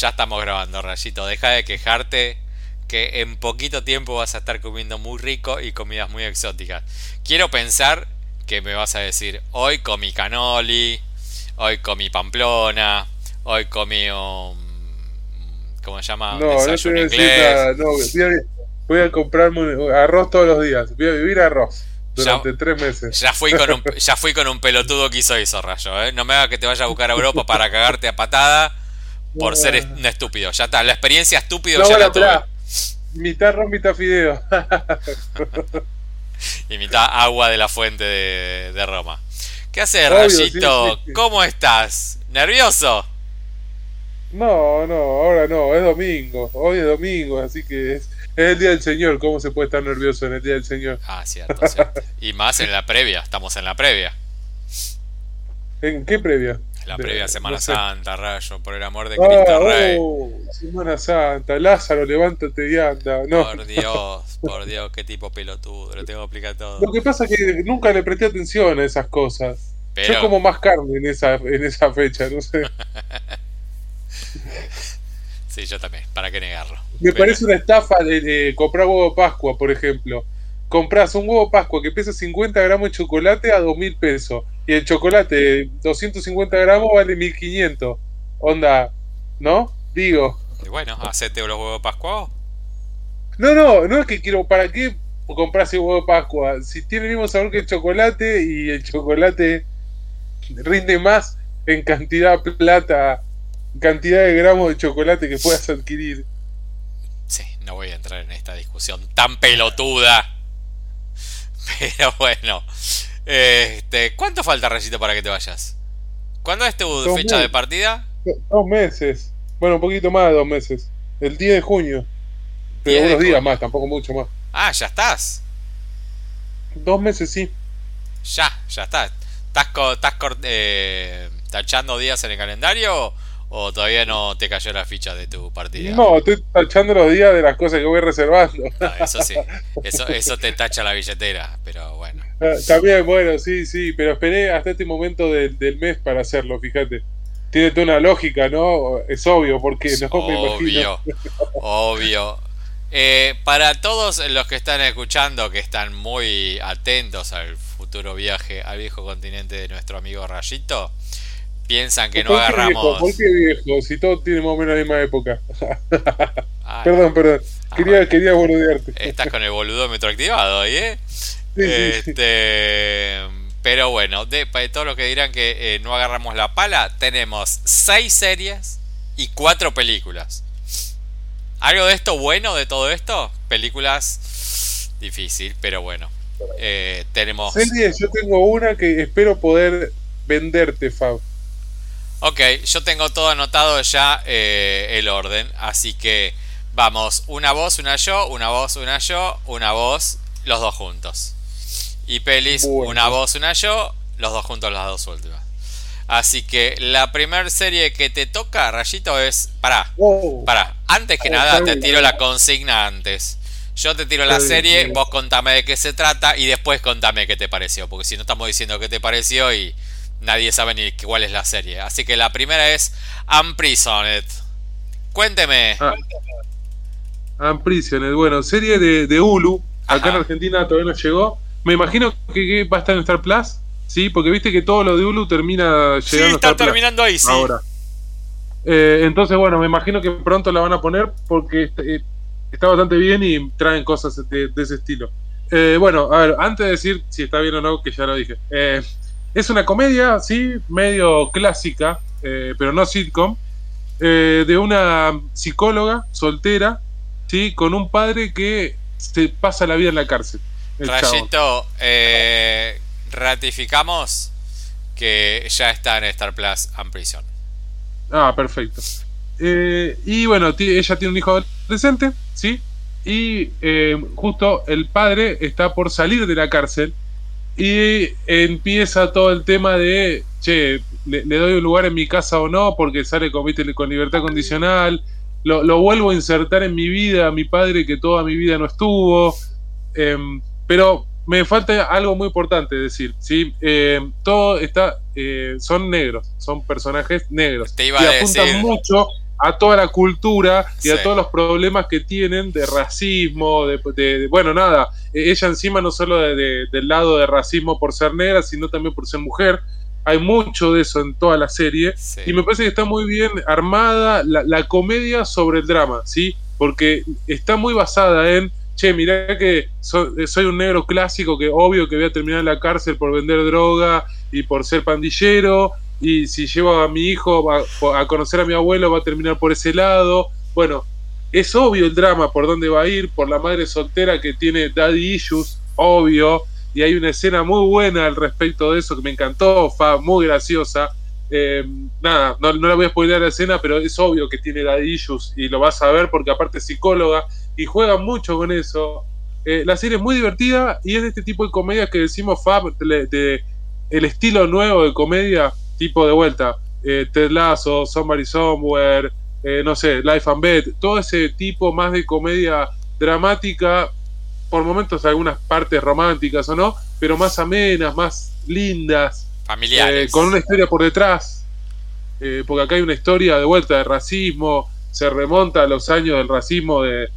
Ya estamos grabando, Rayito. Deja de quejarte que en poquito tiempo vas a estar comiendo muy rico y comidas muy exóticas. Quiero pensar que me vas a decir, hoy comí canoli, hoy comí pamplona, hoy comí un... ¿Cómo se llama? No, no te voy a decir nada. No, voy a comprarme arroz todos los días. Voy a vivir arroz durante tres meses. Ya fui, con un, ya fui con un pelotudo que hizo eso, Rayo. ¿eh? No me haga que te vaya a buscar a Europa para cagarte a patada por ser un estúpido. Ya está, la experiencia estúpido ya la tuve. Mitad mitad fideo. y mitad agua de la fuente de, Roma. ¿Qué haces, Rayito? ¿Cómo estás? ¿Nervioso? No, no, ahora no, es domingo. Hoy es domingo, así que es, el día del Señor. ¿Cómo se puede estar nervioso en el día del Señor? Ah, cierto, cierto. Y más en la previa, estamos en la previa. ¿En qué previa? La previa Semana Santa, rayo, por el amor de ah, Cristo Rey. Oh, Semana Santa, Lázaro, levántate y anda. No. Por Dios, por Dios, qué tipo pelotudo, lo tengo que explicar todo. Lo que pasa es que nunca le presté atención a esas cosas. Yo como más carne en esa, en esa fecha, no sé. sí, yo también, ¿para qué negarlo? Me parece una estafa de, comprar huevo Pascua, por ejemplo compras un huevo Pascua que pesa 50 gramos de chocolate a 2 mil pesos. Y el chocolate 250 gramos vale 1500. Onda, ¿no? Digo. Y bueno, hacete los huevos Pascua. No, no, no es que quiero. ¿Para qué compras el huevo Pascua? Si tiene el mismo sabor que el chocolate y el chocolate rinde más en cantidad de plata, cantidad de gramos de chocolate que puedas adquirir. Sí, no voy a entrar en esta discusión tan pelotuda. Pero bueno. Este, ¿Cuánto falta, Recito, para que te vayas? ¿Cuándo es tu fecha de partida? Dos meses. Bueno, un poquito más de dos meses. El 10 de junio. Pero unos días más, tampoco mucho más. Ah, ya estás. Dos meses, sí. Ya, ya estás. ¿Estás, estás eh, tachando días en el calendario ¿O todavía no te cayó la ficha de tu partida? No, estoy tachando los días de las cosas que voy reservando. eso sí, eso, eso te tacha la billetera, pero bueno. Ah, también, bueno, sí, sí, pero esperé hasta este momento del, mes para hacerlo, fíjate. Tiene toda una lógica, ¿no? Es obvio, porque no obvio, Obvio. Eh, para todos los que están escuchando, que están muy atentos al futuro viaje al viejo continente de nuestro amigo Rayito, piensan que no agarramos. ¿Por qué viejo? Si todos tienen más o menos la misma época. Ah, perdón, perdón. Ah, quería, quería boludearte. Estás con el boludómetro activado ahí, ¿eh? Este, Pero bueno, de, de todos los que dirán que eh, no agarramos la pala, tenemos seis series y cuatro películas. ¿Algo de esto bueno de todo esto? Películas difícil, pero bueno. Eh, tenemos. Series, yo tengo una que espero poder venderte, Fab. Ok, yo tengo todo anotado ya eh, el orden, así que vamos, una voz, una yo, una voz, una yo, una voz, los dos juntos. Y pelis, una voz, una yo, los dos juntos las dos últimas. Así que la primera serie que te toca, Rayito, es... Pará, oh. pará. Antes que nada te tiro la consigna antes. Yo te tiro la serie, vos contame de qué se trata y después contame qué te pareció. Porque si no estamos diciendo qué te pareció y nadie sabe ni cuál es la serie. Así que la primera es Unprisoned. Cuénteme. Ah, Unprisoned, bueno, serie de, de Hulu. Acá en Argentina todavía no llegó. Me imagino que, va a estar en Star Plus. Sí, porque viste que todo lo de Hulu termina llegando. Sí, está terminando ahí, sí. Ahora. Eh, entonces, bueno, me imagino que pronto la van a poner porque eh, está bastante bien y traen cosas de, ese estilo. Eh, bueno, a ver, antes de decir si está bien o no, que ya lo dije. Eh, es una comedia, sí, medio clásica, eh, pero no sitcom, eh, de una psicóloga soltera, sí, con un padre que se pasa la vida en la cárcel. Rayito, eh, ratificamos que ya está en Star Plus and Prison. Ah, perfecto. y bueno, ella tiene un hijo adolescente, ¿sí? Y justo el padre está por salir de la cárcel y empieza todo el tema de, che, le, doy un lugar en mi casa o no, porque sale con, con libertad condicional, lo, vuelvo a insertar en mi vida, mi padre que toda mi vida no estuvo, em, pero me falta algo muy importante decir, ¿sí? Em, todo está, eh, son negros, son personajes negros. Te iba a apuntan mucho a toda la cultura y a todos los problemas que tienen de racismo, de, bueno, nada, e, ella encima no solo del lado de racismo por ser negra, sino también por ser mujer. Hay mucho de eso en toda la serie y me parece que está muy bien armada la, comedia sobre el drama, ¿sí? Porque está muy basada en, che, mirá que soy un negro clásico que obvio que voy a terminar en la cárcel por vender droga y por ser pandillero y si llevo a mi hijo a, conocer a mi abuelo va a terminar por ese lado. Bueno, es obvio el drama por dónde va a ir, por la madre soltera que tiene daddy issues, obvio, y hay una escena muy buena al respecto de eso que me encantó, fa, muy graciosa. Eh, nada, no, no la voy a spoiler la escena, pero es obvio que tiene daddy issues y lo vas a ver porque aparte es psicóloga y juega mucho con eso. Eh, la serie es muy divertida y es de este tipo de comedia que decimos Fab, de, el estilo nuevo de comedia tipo de vuelta, eh, Ted Lasso, Somebody Somewhere, eh, no sé, Life and Bed, todo ese tipo más de comedia dramática, por momentos algunas partes románticas o no, pero más amenas, más lindas, eh, con una historia por detrás, eh, porque acá hay una historia de vuelta de racismo, se remonta a los años del racismo de,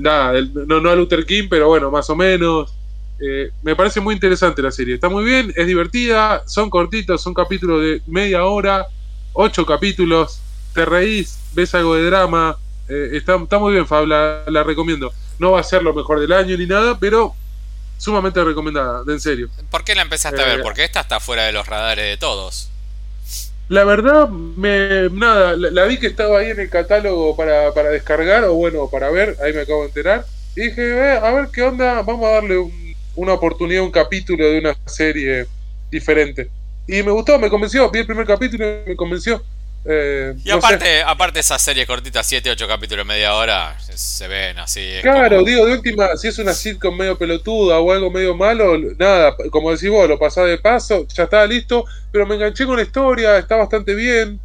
nada, no, no a Luther King, pero bueno, más o menos. Eh, me parece muy interesante la serie. Está muy bien, es divertida, son cortitos, son capítulos de media hora, ocho capítulos, te reís, ves algo de drama. Eh, está, muy bien, Fab, la, recomiendo. No va a ser lo mejor del año ni nada, pero sumamente recomendada, de en serio. ¿Por qué la empezaste a ver? Eh, Porque esta está fuera de los radares de todos. La verdad, me, nada, la, vi que estaba ahí en el catálogo para, para descargar, o bueno, para ver, ahí me acabo de enterar. Y dije, a ver qué onda, vamos a darle un, una oportunidad, un capítulo de una serie diferente. Y me gustó, me convenció, vi el primer capítulo y me convenció. Eh, y aparte, aparte esa serie cortita, 7, 8 capítulos, media hora, se ven así. Claro, digo, de última, si es una sitcom medio pelotuda o algo medio malo, nada, como decís vos, lo pasás de paso, ya estaba listo, pero me enganché con la historia, está bastante bien.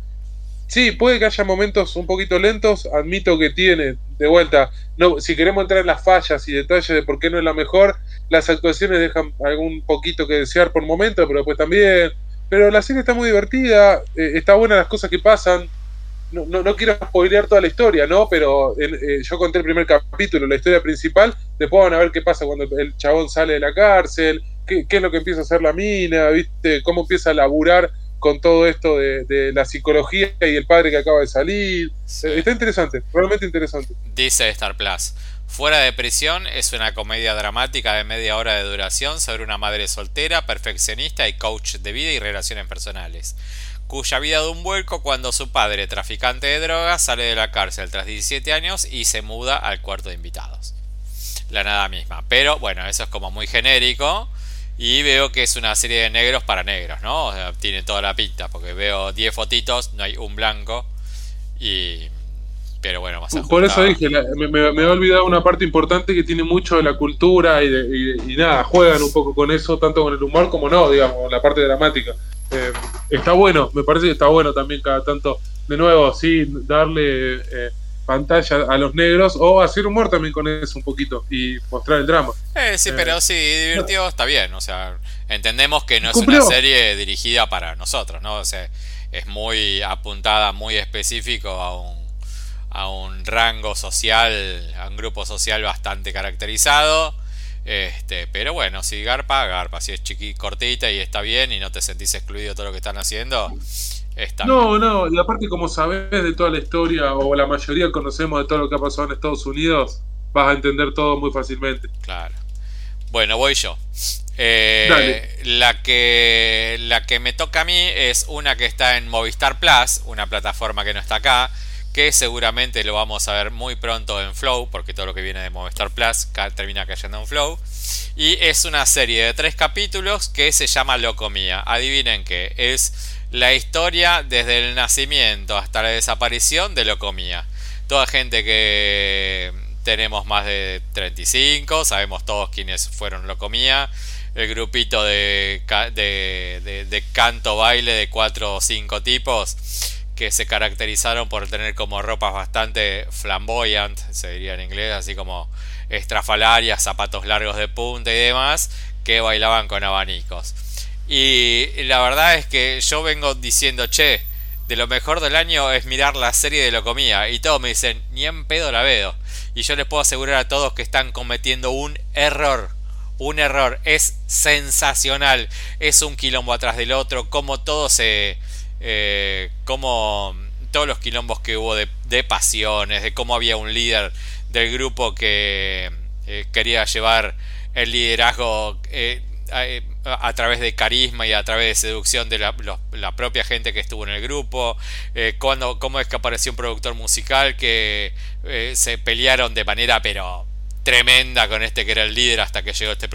Sí, puede que haya momentos un poquito lentos, admito que tiene, de vuelta, no, si queremos entrar en las fallas y detalles de por qué no es la mejor, las actuaciones dejan algún poquito que desear por momento, pero después también. Pero la serie está muy divertida, eh, está buena las cosas que pasan. No, no, quiero spoilear toda la historia, ¿no? Pero eh, yo conté el primer capítulo, la historia principal, después van a ver qué pasa cuando el chabón sale de la cárcel, qué, qué es lo que empieza a hacer la mina, ¿viste? Cómo empieza a laburar con todo esto de, la psicología y el padre que acaba de salir. Está interesante, realmente interesante. Dice Star Plus. Fuera de prisión es una comedia dramática de media hora de duración sobre una madre soltera, perfeccionista y coach de vida y relaciones personales, cuya vida da un vuelco cuando su padre, traficante de drogas, sale de la cárcel tras 17 años y se muda al cuarto de invitados. La nada misma. Pero bueno, eso es como muy genérico. Y veo que es una serie de negros para negros, ¿no? tiene toda la pinta, porque veo 10 fotitos, no hay un blanco. Y. Pero bueno, más Por eso dije, me, me, he olvidado una parte importante que tiene mucho de la cultura y, nada, juegan un poco con eso, tanto con el humor como no, digamos, la parte dramática. Eh, está bueno, me parece que está bueno también cada tanto, de nuevo, sí, darle. Eh, pantalla a los negros o hacer humor también con eso un poquito y mostrar el drama. Eh, sí, pero sí, divirtió, está bien, o sea, entendemos que no es una serie dirigida para nosotros, ¿no? O sea, es muy apuntada, muy específico a un, a un rango social, a un grupo social bastante caracterizado. Este, pero bueno, si garpa, garpa, si es chiqui cortita y está bien y no te sentís excluido de todo lo que están haciendo, no, no, y aparte como sabes de toda la historia, o la mayoría conocemos de todo lo que ha pasado en Estados Unidos, vas a entender todo muy fácilmente. Claro. Bueno, voy yo. Eh, la, que, la que me toca a mí es una que está en Movistar Plus, una plataforma que no está acá, que seguramente lo vamos a ver muy pronto en Flow, porque todo lo que viene de Movistar Plus termina cayendo en Flow. Y es una serie de tres capítulos que se llama Locomía. Adivinen qué, es la historia desde el nacimiento hasta la desaparición de Locomía. Toda gente que tenemos más de 35, sabemos todos quiénes fueron Locomía. El grupito de, de, canto baile de 4 o 5 tipos que se caracterizaron por tener como ropas bastante flamboyant, se diría en inglés, así como estrafalarias, zapatos largos de punta y demás, que bailaban con abanicos. Y la verdad es que yo vengo diciendo, che, de lo mejor del año es mirar la serie de Locomía. Y todos me dicen, ni en pedo la veo. Y yo les puedo asegurar a todos que están cometiendo un error. Un error. Es sensacional. Es un quilombo atrás del otro. Como todo se... Eh, como todos los quilombos que hubo de, pasiones. De cómo había un líder del grupo que eh, quería llevar el liderazgo. Eh, eh a, través de carisma y a través de seducción de la, propia gente que estuvo en el grupo, cuando, cómo es que apareció un productor musical que se pelearon de manera pero tremenda con este que era el líder hasta que llegó este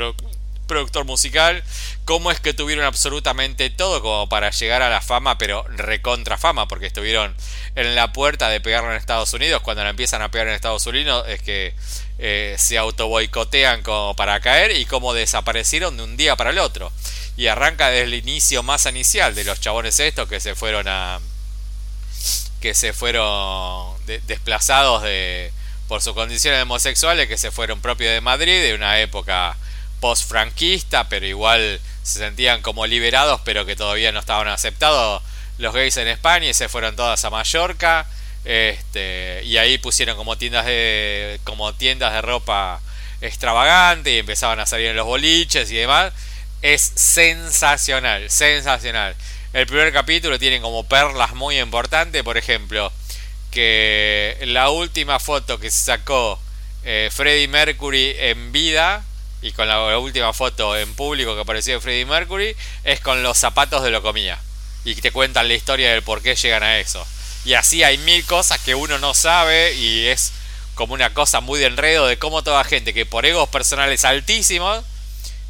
productor musical, cómo es que tuvieron absolutamente todo como para llegar a la fama, pero recontra fama, porque estuvieron en la puerta de pegarlo en Estados Unidos, cuando la empiezan a pegar en Estados Unidos es que eh, se auto boicotean como para caer y como desaparecieron de un día para el otro. Y arranca desde el inicio más inicial de los chabones estos que se fueron a. que se fueron desplazados de por sus condiciones homosexuales, que se fueron propios de Madrid, de una época post-franquista, pero igual se sentían como liberados, pero que todavía no estaban aceptados los gays en España y se fueron todas a Mallorca este, y ahí pusieron como tiendas de como tiendas de ropa extravagante y empezaban a salir en los boliches y demás. Es sensacional, sensacional. El primer capítulo tiene como perlas muy importantes, por ejemplo, que la última foto que se sacó eh, Freddie Mercury en vida y con la, última foto en público que apareció de Freddie Mercury es con los zapatos de lo comía y te cuentan la historia del por qué llegan a eso. Y así hay mil cosas que uno no sabe y es como una cosa muy de enredo de cómo toda gente que por egos personales altísimos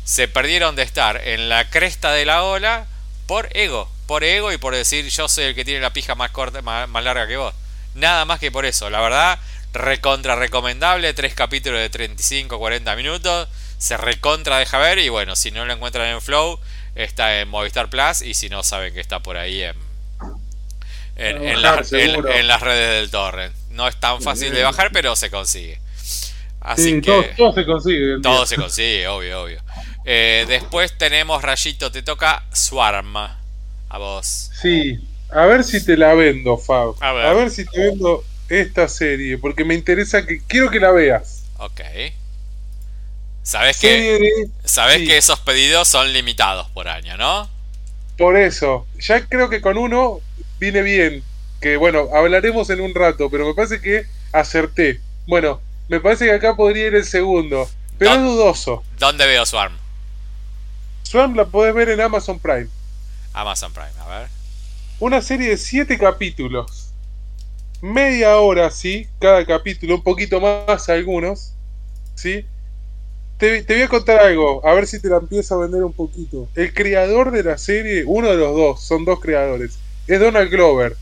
se perdieron de estar en la cresta de la ola por ego, por ego y por decir yo soy el que tiene la pija más corta, más, larga que vos. Nada más que por eso, la verdad, recontra recomendable, tres capítulos de 35 40 minutos, se recontra deja ver y bueno, si no lo encuentran en Flow, está en Movistar Plus y si no saben que está por ahí en en, las redes del torrent. No es tan fácil de bajar, pero se consigue. Así que. Todo, se consigue. Todo se consigue, obvio, obvio. Eh, después tenemos Rayito, te toca Swarm. A vos. Sí, a ver si te la vendo, Fab. A ver. si te vendo esta serie, porque me interesa que. Quiero que la veas. Ok. Sabes que, sabes que esos pedidos son limitados por año, ¿no? Por eso, ya creo que con uno viene bien. Que bueno, hablaremos en un rato, pero me parece que acerté. Bueno, me parece que acá podría ir el segundo, pero es dudoso. ¿Dónde veo Swarm? Swarm la podés ver en Amazon Prime. Amazon Prime, a ver. Una serie de siete capítulos. Media hora, sí, cada capítulo, un poquito más algunos. ¿Sí? Te, te, voy a contar algo, a ver si te la empiezo a vender un poquito. El creador de la serie, uno de los dos, son dos creadores es Donald Glover.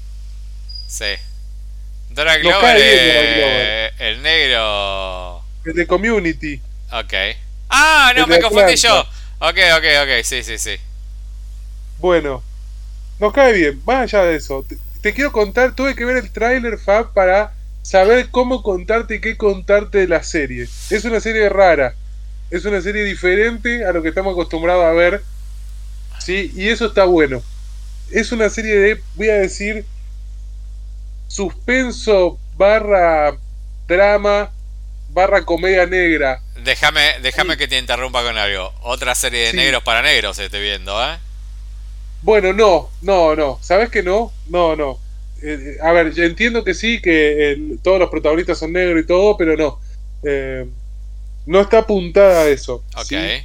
Sí. Donald Glover, es el negro. El de Community. Ok. Ah, no, me confundí yo. Ok, ok, ok, sí, sí, sí. Bueno, nos cae bien. Más allá de eso, te, quiero contar, tuve que ver el tráiler Fab para saber cómo contarte y qué contarte de la serie. Es una serie rara, es una serie diferente a lo que estamos acostumbrados a ver, ¿sí? Y eso está bueno es una serie de, voy a decir, suspenso barra drama barra comedia negra. Déjame, déjame que te interrumpa con algo. Otra serie de negros para negros estoy viendo, ¿eh? Bueno, no, no, no. ¿Sabes que no? No, no. Eh, a ver, yo entiendo que sí, que todos los protagonistas son negros y todo, pero no. Eh, no está apuntada a eso.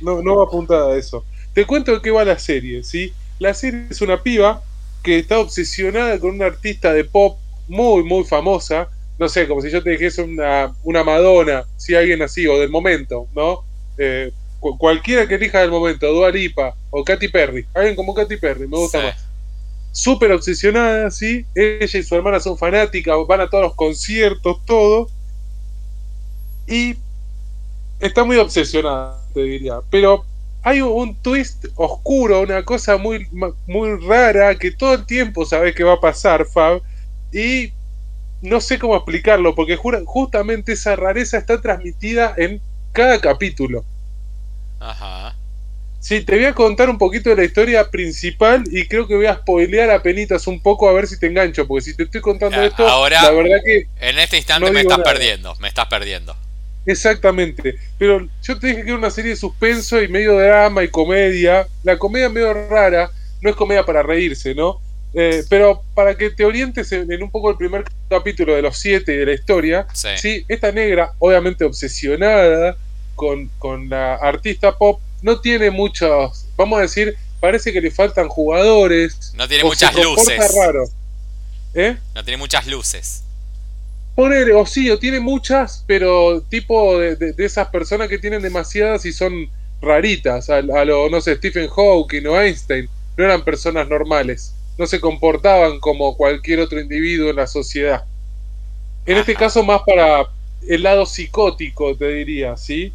No, no va apuntada a eso. Te cuento de qué va la serie, ¿sí? La serie es una piba que está obsesionada con una artista de pop muy, muy famosa. No sé, como si yo te dijese una, una Madonna, si alguien así, o del momento, ¿no? Eh, cualquiera que elija del momento, Dua Lipa o Katy Perry, alguien como Katy Perry, me gusta más. Súper obsesionada, sí. Ella y su hermana son fanáticas, van a todos los conciertos, todo. Y está muy obsesionada, te diría. Pero hay un twist oscuro, una cosa muy, muy rara que todo el tiempo sabes que va a pasar, Fab, y no sé cómo explicarlo, porque justamente esa rareza está transmitida en cada capítulo. Ajá. Sí, te voy a contar un poquito de la historia principal y creo que voy a spoilear a penitas un poco a ver si te engancho, porque si te estoy contando Ah, esto, ahora, la verdad que En este instante no me estás nada. perdiendo, me estás perdiendo. Exactamente. Pero yo te dije que era una serie de suspenso y medio drama y comedia. La comedia medio rara, no es comedia para reírse, ¿no? Eh, pero para que te orientes en, en un poco el primer capítulo de los siete de la historia, Sí. Sí, esta negra, obviamente obsesionada con, con la artista pop, no tiene muchos, vamos a decir, parece que le faltan jugadores. No tiene muchas luces. raro. ¿Eh? No tiene muchas luces. Ponele, o sí, o tiene muchas, pero tipo de, de- esas personas que tienen demasiadas y son raritas, a, a lo, no sé, Stephen Hawking o Einstein, no eran personas normales, no se comportaban como cualquier otro individuo en la sociedad. En este caso más para el lado psicótico, te diría, ¿sí?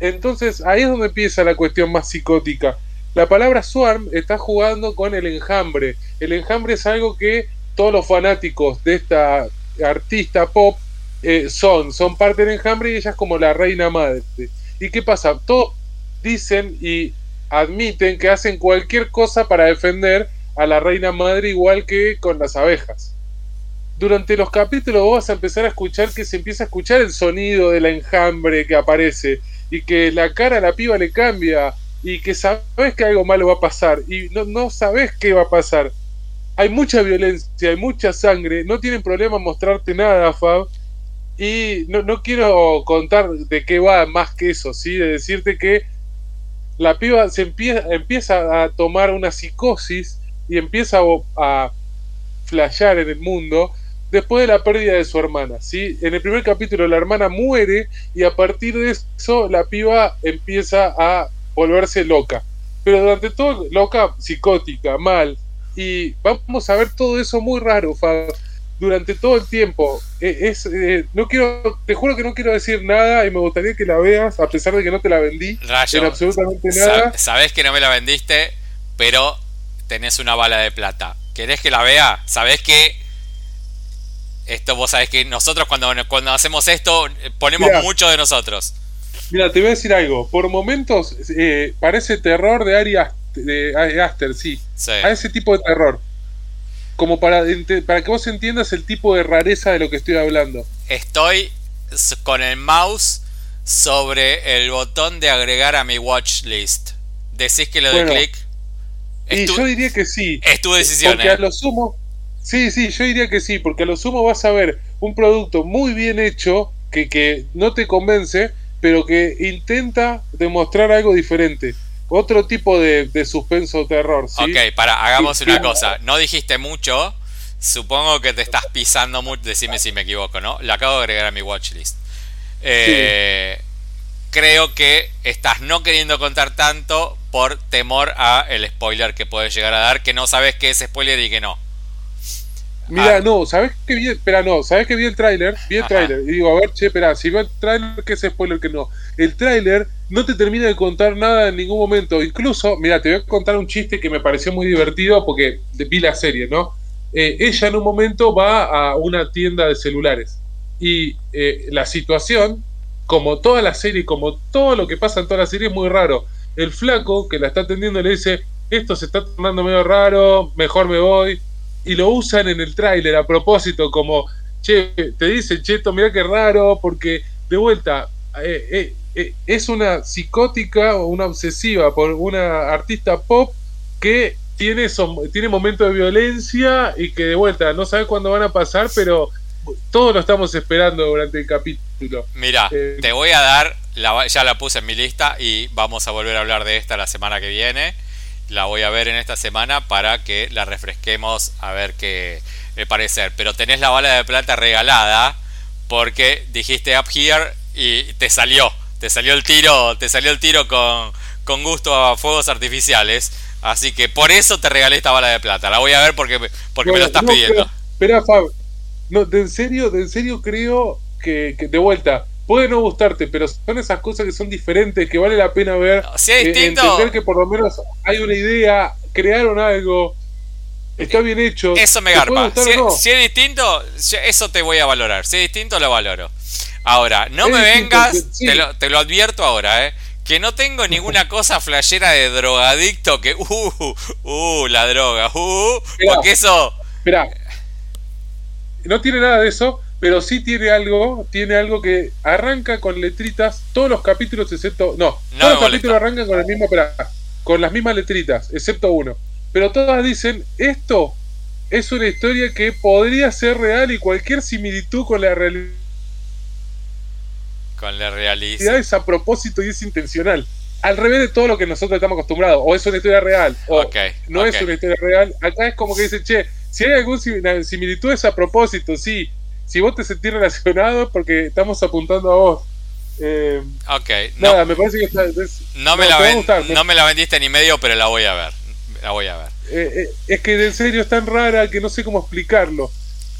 Entonces ahí es donde empieza la cuestión más psicótica. La palabra swarm está jugando con el enjambre. El enjambre es algo que todos los fanáticos de esta artista pop eh, son, son parte del enjambre y ella es como la reina madre. ¿Y qué pasa? Todos dicen y admiten que hacen cualquier cosa para defender a la reina madre igual que con las abejas. Durante los capítulos vos vas a empezar a escuchar que se empieza a escuchar el sonido del enjambre que aparece y que la cara a la piba le cambia y que sabes que algo malo va a pasar y no, no sabes qué va a pasar. Hay mucha violencia, hay mucha sangre, no tienen problema mostrarte nada, Fab. Y no, no quiero contar de qué va más que eso, ¿sí? De decirte que la piba se empieza, empieza a tomar una psicosis y empieza a, a flashear en el mundo después de la pérdida de su hermana, ¿sí? En el primer capítulo la hermana muere y a partir de eso la piba empieza a volverse loca. Pero durante todo, loca, psicótica, mal. Y vamos a ver todo eso muy raro, Fab, durante todo el tiempo. Eh, es, eh, no quiero, te juro que no quiero decir nada y me gustaría que la veas, a pesar de que no te la vendí Rayo, en absolutamente nada. sabés que no me la vendiste, pero tenés una bala de plata. ¿Querés que la vea? Sabés que esto vos sabés que nosotros cuando, cuando hacemos esto eh, ponemos Mirá. mucho de nosotros. Mira, te voy a decir algo. Por momentos eh, parece terror de Ari Aster, de Aster, sí. Sí. A ese tipo de terror. Como para, para que vos entiendas el tipo de rareza de lo que estoy hablando. Estoy con el mouse sobre el botón de agregar a mi watch list. Decís que le doy Bueno, clic. Y tu, yo diría que sí. es tu decisión, Porque eh. a lo sumo. Sí, sí, yo diría que sí. Porque a lo sumo vas a ver un producto muy bien hecho que, que no te convence, pero que intenta demostrar algo diferente. Otro tipo de, de suspenso terror, ¿sí? Ok, para, hagamos una cosa. No dijiste mucho. Supongo que te estás pisando mucho. Decime si me equivoco, ¿no? Lo acabo de agregar a mi watchlist. Eh, Creo que estás no queriendo contar tanto por temor a el spoiler que puedes llegar a dar, que no sabes qué es spoiler y que no. Mira, Ah. no, ¿sabes qué vi? Espera, no, ¿sabes que vi el tráiler? Vi el tráiler y digo, a ver, che, espera, si veo el tráiler, ¿qué es spoiler que no? El tráiler no te termina de contar nada en ningún momento. Incluso, mira, te voy a contar un chiste que me pareció muy divertido porque vi la serie, ¿no? Eh, ella en un momento va a una tienda de celulares y eh, la situación, como toda la serie, como todo lo que pasa en toda la serie, es muy raro. El flaco que la está atendiendo le dice, esto se está tornando medio raro, mejor me voy y lo usan en el tráiler a propósito como, che, te dicen, cheto, mira qué raro, porque de vuelta, eh, eh, es una psicótica o una obsesiva por una artista pop que tiene, tiene momentos de violencia y que de vuelta no sabe cuándo van a pasar, pero todos lo estamos esperando durante el capítulo. Mira, Eh, te voy a dar, la, ya la puse en mi lista y vamos a volver a hablar de esta la semana que viene. La voy a ver en esta semana para que la refresquemos a ver qué le parecer. Pero tenés la bala de plata regalada porque dijiste up here y te salió. Te salió el tiro, te salió el tiro con, con gusto a fuegos artificiales. Así que por eso te regalé esta bala de plata. La voy a ver porque, porque me lo estás no, pidiendo. Espera, Fab. No, de en serio, de en serio creo que, que de vuelta, puede no gustarte, pero son esas cosas que son diferentes, que vale la pena ver. Si es eh, distinto, entender que por lo menos hay una idea, crearon algo, está bien hecho. Eso me ¿Te puede garpa. Si, no? si es distinto, eso te voy a valorar. Si es distinto, lo valoro. Ahora, no me vengas, te, lo, te lo advierto ahora, ¿eh? que no tengo ninguna cosa flashera de drogadicto que, uh, uh, la droga, uh, porque eso... Espera, no tiene nada de eso, pero sí tiene algo, tiene algo que arranca con letritas, todos los capítulos excepto, no, todos los capítulos arrancan con el mismo, con las mismas letritas, excepto uno, pero todas dicen, esto es una historia que podría ser real y cualquier similitud con la realidad con la realidad es a propósito y es intencional. Al revés de todo lo que nosotros estamos acostumbrados. O es una historia real, o no es una historia real. Acá es como que dice, che, si hay alguna similitud es a propósito, sí. Si vos te sentís relacionado porque estamos apuntando a vos. Eh, ok. Nada, me parece que está, no, me la no me la vendiste ni medio, pero la voy a ver. La voy a ver. Eh, eh, es que en serio es tan rara que no sé cómo explicarlo.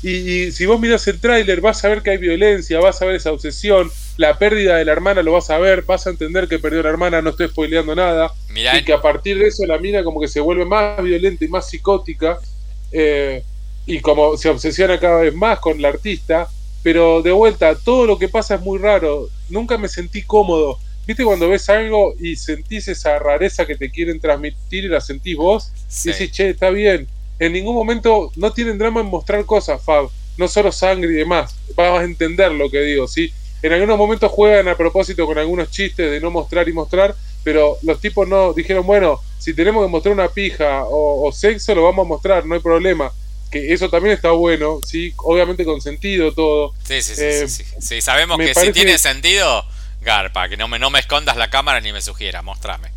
Y, si vos miras el tráiler vas a ver que hay violencia, vas a ver esa obsesión, la pérdida de la hermana lo vas a ver, vas a entender que perdió la hermana, no estoy spoileando nada. y que a partir de eso la mina como que se vuelve más violenta y más psicótica. Eh, y como se obsesiona cada vez más con la artista. Pero de vuelta, todo lo que pasa es muy raro. Nunca me sentí cómodo. ¿Viste cuando ves algo y sentís esa rareza que te quieren transmitir y la sentís vos? Y decís, che, está bien en ningún momento no tienen drama en mostrar cosas, Fab. No solo sangre y demás. Vas a entender lo que digo, ¿sí? En algunos momentos juegan a propósito con algunos chistes de no mostrar y mostrar, pero los tipos no dijeron, bueno, si tenemos que mostrar una pija o, sexo, lo vamos a mostrar, no hay problema. Que eso también está bueno, ¿sí? Obviamente con sentido todo. Sí, sí, sí. sí, sí. sí, sabemos que si tiene sentido, garpa, que no me, no me escondas la cámara ni me sugiera, mostrame.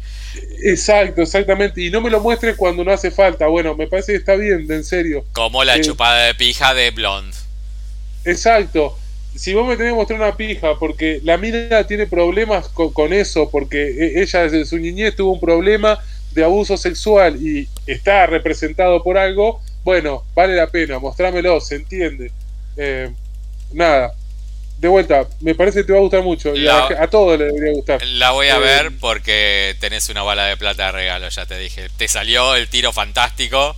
Exacto, exactamente. Y no me lo muestres cuando no hace falta. Bueno, me parece que está bien, en serio. Como la eh, chupada de pija de Blonde. Exacto. Si vos me tenés que mostrar una pija, porque la mina tiene problemas con, eso, porque e, ella desde su niñez tuvo un problema de abuso sexual y está representado por algo, bueno, vale la pena, mostrámelo, se entiende. Eh, nada, de vuelta, me parece que te va a gustar mucho. y a, todos le debería gustar. La voy a eh, ver porque tenés una bala de plata de regalo, ya te dije. Te salió el tiro fantástico.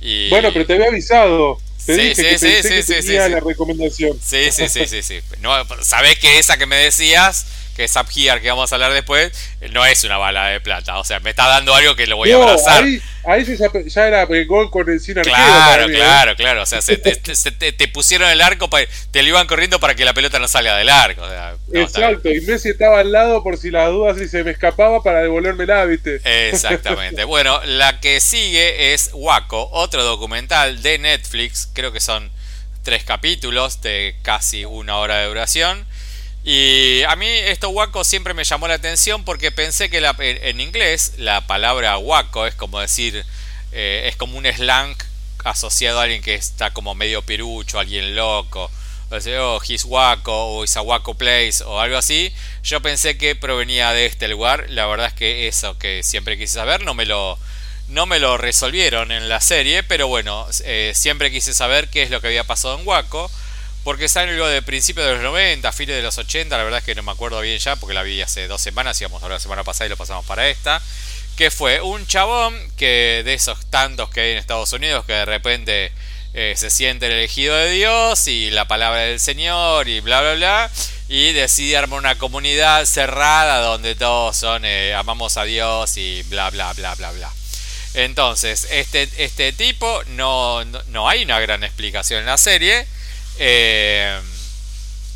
Y... Bueno, pero te había avisado. Te sí, dije sí, que sí, sí, sí, la recomendación. Sí, sí, sí, sí, sí. No, sabés que esa que me decías que es Up Here, que vamos a hablar después, no es una bala de plata. O sea, me está dando algo que lo voy a abrazar. Ahí, ahí ya, era el gol con el sin Claro, ¿eh? claro, claro. O sea, se te, pusieron el arco, te lo iban corriendo para que la pelota no salga del arco. Exacto, y Messi estaba al lado por si las dudas y se me escapaba para devolvérmela, ¿viste? Exactamente. bueno, la que sigue es Waco, otro documental de Netflix. Creo que son tres capítulos de casi una hora de duración y a mí esto guaco siempre me llamó la atención porque pensé que en inglés la palabra guaco es como decir, eh, es como un slang asociado a alguien que está como medio pirucho, alguien loco. O sea, oh, he's guaco o is a guaco place o algo así. Yo pensé que provenía de este lugar. La verdad es que eso que siempre quise saber no me lo, no me lo resolvieron en la serie. Pero bueno, eh, siempre quise saber qué es lo que había pasado en Waco. Porque algo de principios de los 90, fines de los 80, la verdad es que no me acuerdo bien ya, porque la vi hace dos semanas, íbamos a la semana pasada y lo pasamos para esta. Que fue un chabón que de esos tantos que hay en Estados Unidos que de repente eh, se siente el elegido de Dios y la palabra del Señor y bla bla bla. Y decide armar una comunidad cerrada donde todos son eh, amamos a Dios y bla bla bla bla bla. Entonces, este, este tipo no, no hay una gran explicación en la serie eh,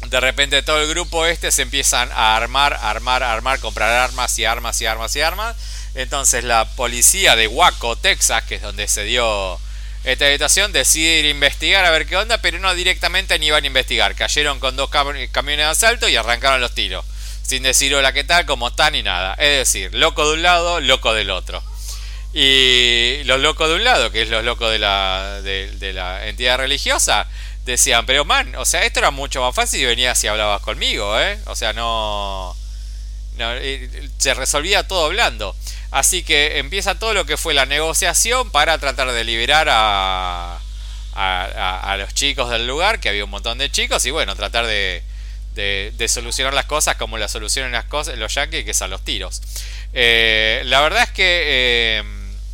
de repente todo el grupo este se empiezan a armar, armar, armar, comprar armas y armas y armas y armas. Entonces la policía de Waco, Texas, que es donde se dio esta habitación, decide ir a investigar a ver qué onda, pero no directamente ni iban a investigar. Cayeron con dos camiones de asalto y arrancaron los tiros. Sin decir hola qué tal, cómo está ni nada. Es decir, loco de un lado, loco del otro. Y los locos de un lado, que es los locos de la entidad religiosa, decían, pero man, o sea, esto era mucho más fácil si venías y hablabas conmigo, ¿eh? O sea, no, se resolvía todo hablando. Así que empieza todo lo que fue la negociación para tratar de liberar a, a, los chicos del lugar, que había un montón de chicos, y bueno, tratar de, de, solucionar las cosas como las solucionan las cosas los yankees, que es a los tiros. Eh, la verdad es que eh,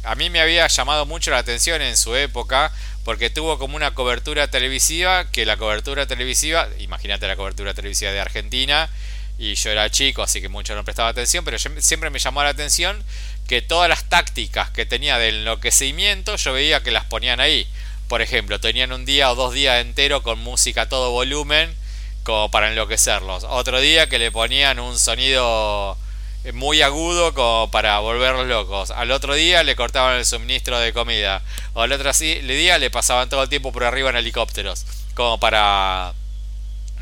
a mí me había llamado mucho la atención en su época porque tuvo como una cobertura televisiva, que la cobertura televisiva, imagínate la cobertura televisiva de Argentina, y yo era chico, así que mucho no prestaba atención, pero siempre me llamó la atención que todas las tácticas que tenía de enloquecimiento yo veía que las ponían ahí. Por ejemplo, tenían un día o dos días entero con música a todo volumen como para enloquecerlos. Otro día que le ponían un sonido muy agudo como para volverlos locos. Al otro día le cortaban el suministro de comida. O al otro día le pasaban todo el tiempo por arriba en helicópteros. Como para...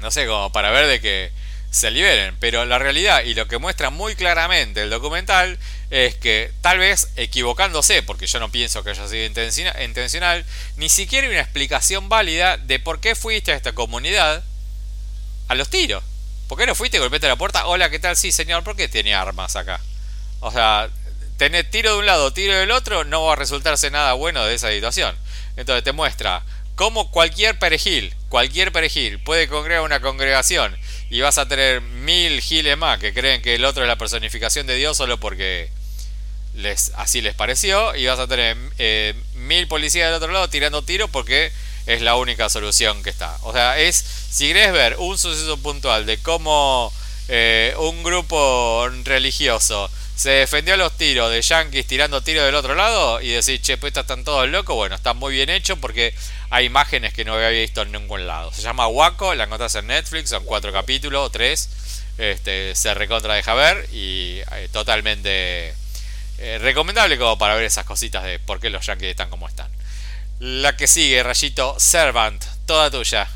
No sé, como para ver de que se liberen. Pero la realidad y lo que muestra muy claramente el documental es que tal vez equivocándose, porque yo no pienso que haya sido intencional, ni siquiera hay una explicación válida de por qué fuiste a esta comunidad a los tiros. ¿Por qué no fuiste y golpeaste la puerta? Hola, ¿qué tal? Sí, señor, ¿por qué tiene armas acá? O sea, tener tiro de un lado, tiro del otro, no va a resultarse nada bueno de esa situación. Entonces te muestra cómo cualquier perejil, cualquier perejil puede congregar una congregación y vas a tener mil giles más que creen que el otro es la personificación de Dios solo porque les, así les pareció y vas a tener eh, mil policías del otro lado tirando tiros porque es la única solución que está. O sea, es, si querés ver un suceso puntual de cómo eh, un grupo religioso se defendió a los tiros de yankees tirando tiros del otro lado y decir, che, pues están todos locos, bueno, está muy bien hecho porque hay imágenes que no había visto en ningún lado. Se llama Waco, la encontrás en Netflix, son cuatro capítulos, tres. Este, se recontra deja ver y eh, totalmente eh, recomendable como para ver esas cositas de por qué los yankees están como están. La que sigue, Rayito, Servant, toda tuya.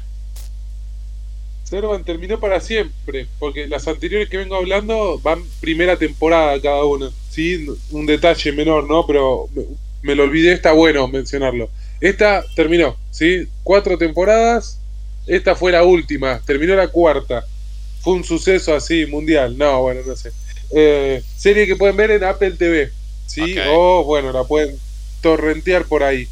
Servant terminó para siempre, porque las anteriores que vengo hablando van primera temporada cada una. Sí, un detalle menor, ¿no? Pero me, lo olvidé, está bueno mencionarlo. Esta terminó, ¿sí? Cuatro temporadas, esta fue la última, terminó la cuarta. Fue un suceso así, mundial. No, bueno, no sé. Eh, serie que pueden ver en Apple TV, ¿sí? O, bueno, la pueden torrentear por ahí.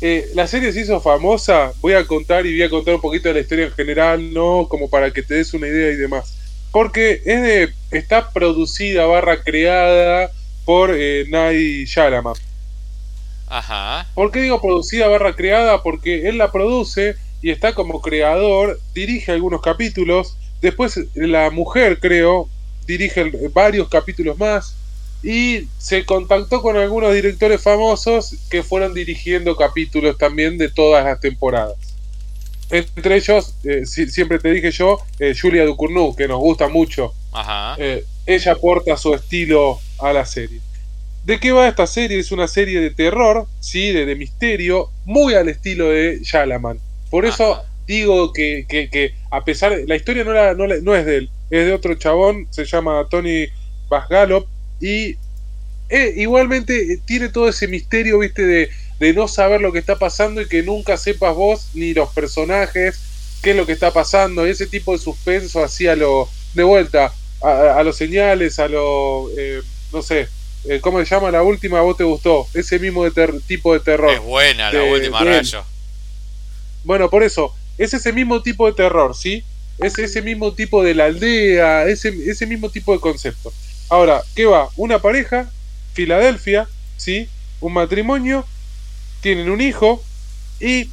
Eh, la serie se hizo famosa, voy a contar y voy a contar un poquito de la historia en general, ¿no? Como para que te des una idea y demás. Porque es de, está producida barra creada por eh, Nai Shyamalan. Ajá. ¿Por qué digo producida barra creada? Porque él la produce y está como creador, dirige algunos capítulos, después la mujer creo, dirige varios capítulos más, y se contactó con algunos directores famosos que fueron dirigiendo capítulos también de todas las temporadas. Entre ellos, eh, siempre te dije yo, eh, Julia Ducournau, que nos gusta mucho. Eh, ella aporta su estilo a la serie. ¿De qué va esta serie? Es una serie de terror, ¿sí? de, misterio, muy al estilo de Shalaman. Por eso digo que, que, a pesar de... La historia no, no, no, es de él, es de otro chabón, se llama Tony Basgalop, y eh, igualmente eh, tiene todo ese misterio, viste, de, de, no saber lo que está pasando y que nunca sepas vos ni los personajes qué es lo que está pasando. Ese tipo de suspenso así a lo. de vuelta, a, los señales, a lo. Eh, no sé. ¿Cómo se llama la última? ¿A vos te gustó? Ese mismo de tipo de terror. Es buena la última, rayo. Bueno, por eso, es ese mismo tipo de terror, ¿sí? Es ese mismo tipo de la aldea, ese, ese mismo tipo de concepto. Ahora, ¿qué va? Una pareja, Filadelfia, ¿sí? Un matrimonio, tienen un hijo y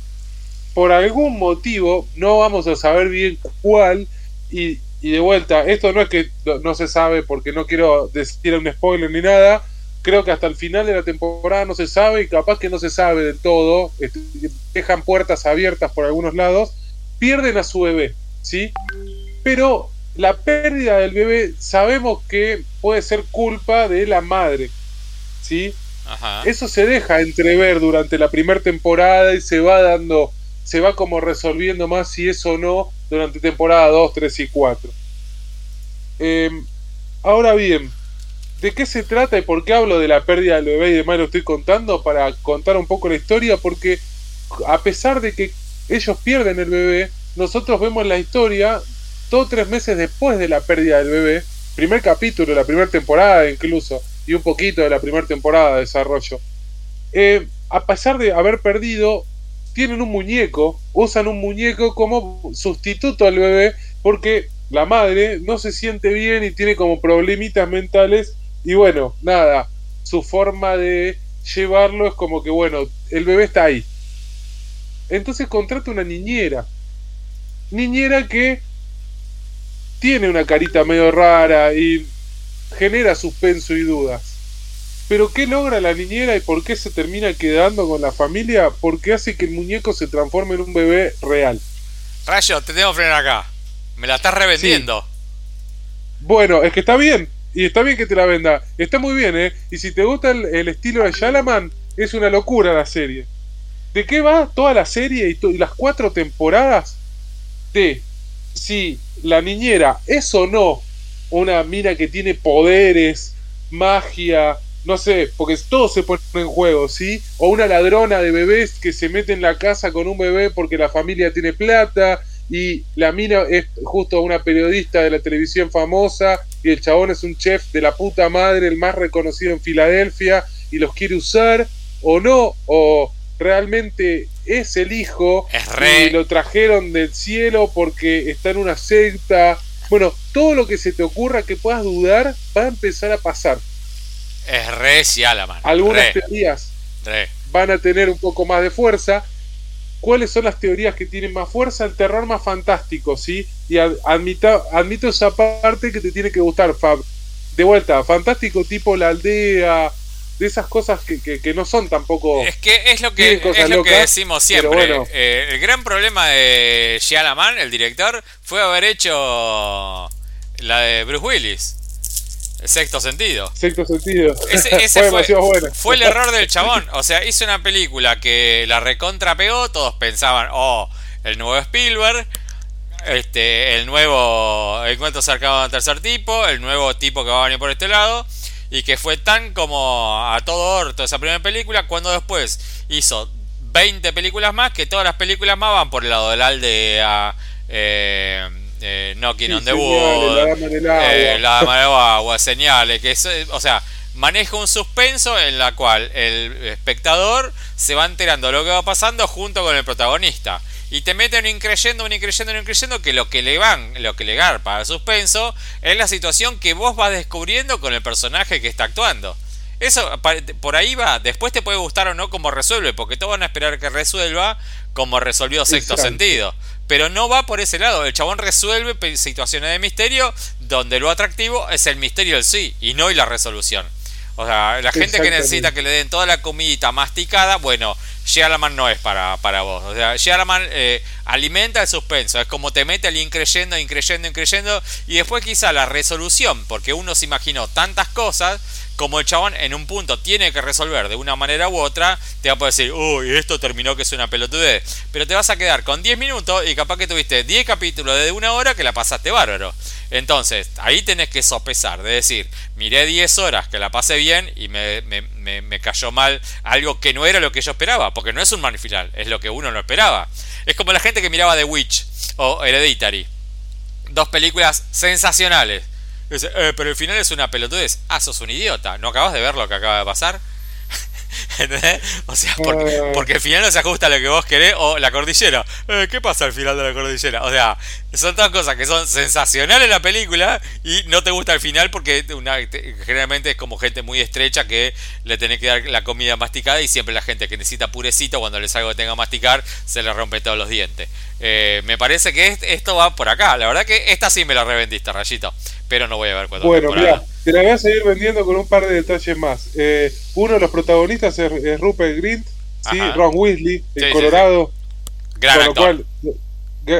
por algún motivo, no vamos a saber bien cuál, y, de vuelta, esto no es que no se sabe porque no quiero decir un spoiler ni nada, creo que hasta el final de la temporada no se sabe y capaz que no se sabe del todo, este, dejan puertas abiertas por algunos lados, pierden a su bebé, ¿sí? Pero la pérdida del bebé sabemos que puede ser culpa de la madre. ¿Sí? Eso se deja entrever durante la primera temporada y se va dando, se va como resolviendo más si es o no durante temporada 2, 3 y 4. Em, ahora bien, ¿de qué se trata y por qué hablo de la pérdida del bebé y demás lo estoy contando? Para contar un poco la historia, porque a pesar de que ellos pierden el bebé, nosotros vemos la historia dos tres meses después de la pérdida del bebé, primer capítulo de la primera temporada incluso, y un poquito de la primera temporada de desarrollo, eh, a pesar de haber perdido, tienen un muñeco, usan un muñeco como sustituto al bebé, porque la madre no se siente bien y tiene como problemitas mentales, y bueno, nada, su forma de llevarlo es como que, bueno, el bebé está ahí. Entonces contrata una niñera. Niñera que tiene una carita medio rara y genera suspenso y dudas. Pero ¿qué logra la niñera y por qué se termina quedando con la familia? Porque hace que el muñeco se transforme en un bebé real. Rayo, te tengo que frenar acá. Me la estás revendiendo. Bueno, es que está bien. Y está bien que te la venda. Está muy bien, ¿eh? Y si te gusta el, estilo de Shalaman, es una locura la serie. ¿De qué va toda la serie y, y las cuatro temporadas? De si la niñera es o no una mina que tiene poderes, magia, no sé, porque todo se pone en juego, ¿sí? O una ladrona de bebés que se mete en la casa con un bebé porque la familia tiene plata y la mina es justo una periodista de la televisión famosa y el chabón es un chef de la puta madre, el más reconocido en Filadelfia y los quiere usar o no, o realmente es el hijo y lo trajeron del cielo porque está en una secta. Bueno, todo lo que se te ocurra que puedas dudar va a empezar a pasar. Es re mano. Algunas teorías van a tener un poco más de fuerza. ¿Cuáles son las teorías que tienen más fuerza? El terror más fantástico, ¿sí? Y admito, admito esa parte que te tiene que gustar, Fab. De vuelta, fantástico tipo la aldea, de esas cosas que, no son tampoco. Es que es lo que, es lo que decimos siempre. Eh, el gran problema de Shyamalan, el director, fue haber hecho la de Bruce Willis. Sexto sentido. Sexto sentido. Ese, fue, fue, el error del chabón. O sea, hizo una película que la recontra pegó. Todos pensaban, oh, el nuevo Spielberg. Este, el nuevo encuentro cercano del tercer tipo. El nuevo tipo que va a venir por este lado. Y que fue tan como a todo orto esa primera película. Cuando después hizo 20 películas más. Que todas las películas más van por el lado del aldea. Eh, eh, Knocking on the Wood, la dama del agua, eh, la dama del agua señales, que es, o sea, maneja un suspenso en la cual el espectador se va enterando de lo que va pasando junto con el protagonista. Y te mete un increyendo, un increyendo, un increyendo que lo que le van, lo que le garpa al suspenso es la situación que vos vas descubriendo con el personaje que está actuando. Eso por ahí va. Después te puede gustar o no cómo resuelve, porque todos van a esperar que resuelva como resolvió sexto sentido. Pero no va por ese lado. El chabón resuelve situaciones de misterio donde lo atractivo es el misterio en sí y no y la resolución. O sea, la gente que necesita que le den toda la comidita masticada, bueno, Shyamalan no es para, para vos. O sea, Shyamalan eh, alimenta el suspenso. Es como te mete al increyendo, increyendo, increyendo. Y después quizá la resolución, porque uno se imaginó tantas cosas como el chabón en un punto tiene que resolver de una manera u otra, te va a poder decir, uy, esto terminó que es una pelotudez. Pero te vas a quedar con 10 minutos y capaz que tuviste 10 capítulos de una hora que la pasaste bárbaro. Entonces, ahí tenés que sopesar, de decir, miré 10 horas que la pasé bien y me, cayó mal algo que no era lo que yo esperaba, porque no es un manifilal, es lo que uno no esperaba. Es como la gente que miraba The Witch o Hereditary. Dos películas sensacionales eh, pero el final es una pelotudez. Ah, sos un idiota. ¿No acabas de ver lo que acaba de pasar? ¿Entendés? O sea, porque, porque, el final no se ajusta a lo que vos querés o la cordillera. Eh, ¿Qué pasa al final de la cordillera? O sea, son todas cosas que son sensacionales en la película y no te gusta el final porque generalmente es como gente muy estrecha que le tenés que dar la comida masticada y siempre la gente que necesita purecito cuando les algo que tenga masticar se le rompe todos los dientes. Eh, me parece que esto va por acá. La verdad que esta sí me la revendiste, Rayito pero no voy a ver cuándo. Bueno, mira, te la voy a seguir vendiendo con un par de detalles más. Eh, uno de los protagonistas es, Rupert Grint, ¿sí? Ron Weasley, el Colorado. Gran con lo cual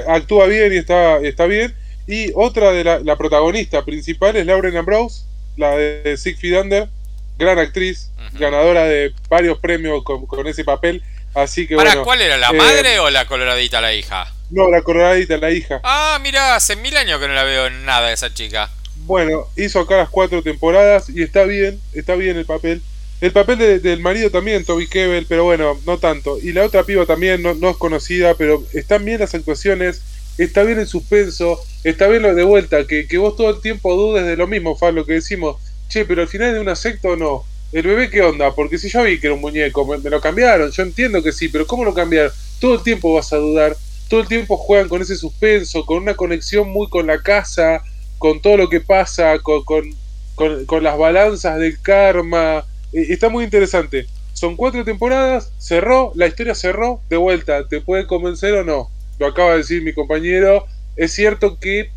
actúa bien y está, está bien. Y otra de la, la protagonista principal es Lauren Ambrose, la de Feet Under, gran actriz, ganadora de varios premios con, ese papel. Así que ¿Para cuál era? ¿La eh, madre o la coloradita la hija? No, la coloradita, la hija. Ah, mira, hace mil años que no la veo en nada esa chica. Bueno, hizo acá las cuatro temporadas y está bien, está bien el papel. El papel del marido también, Toby Kebbell, pero bueno, no tanto. Y la otra piba también no, es conocida, pero están bien las actuaciones, está bien el suspenso, está bien lo de vuelta, que, vos todo el tiempo dudes de lo mismo, Fab, lo que decimos, che, pero al final de una secta o no. ¿El bebé qué onda? Porque si yo vi que era un muñeco, me, me, lo cambiaron, yo entiendo que sí, pero ¿cómo lo cambiaron? Todo el tiempo vas a dudar, todo el tiempo juegan con ese suspenso, con una conexión muy con la casa, con todo lo que pasa, con, con, las balanzas del karma. E, está muy interesante. Son cuatro temporadas, cerró, la historia cerró, de vuelta, ¿te puede convencer o no? Lo acaba de decir mi compañero. Es cierto que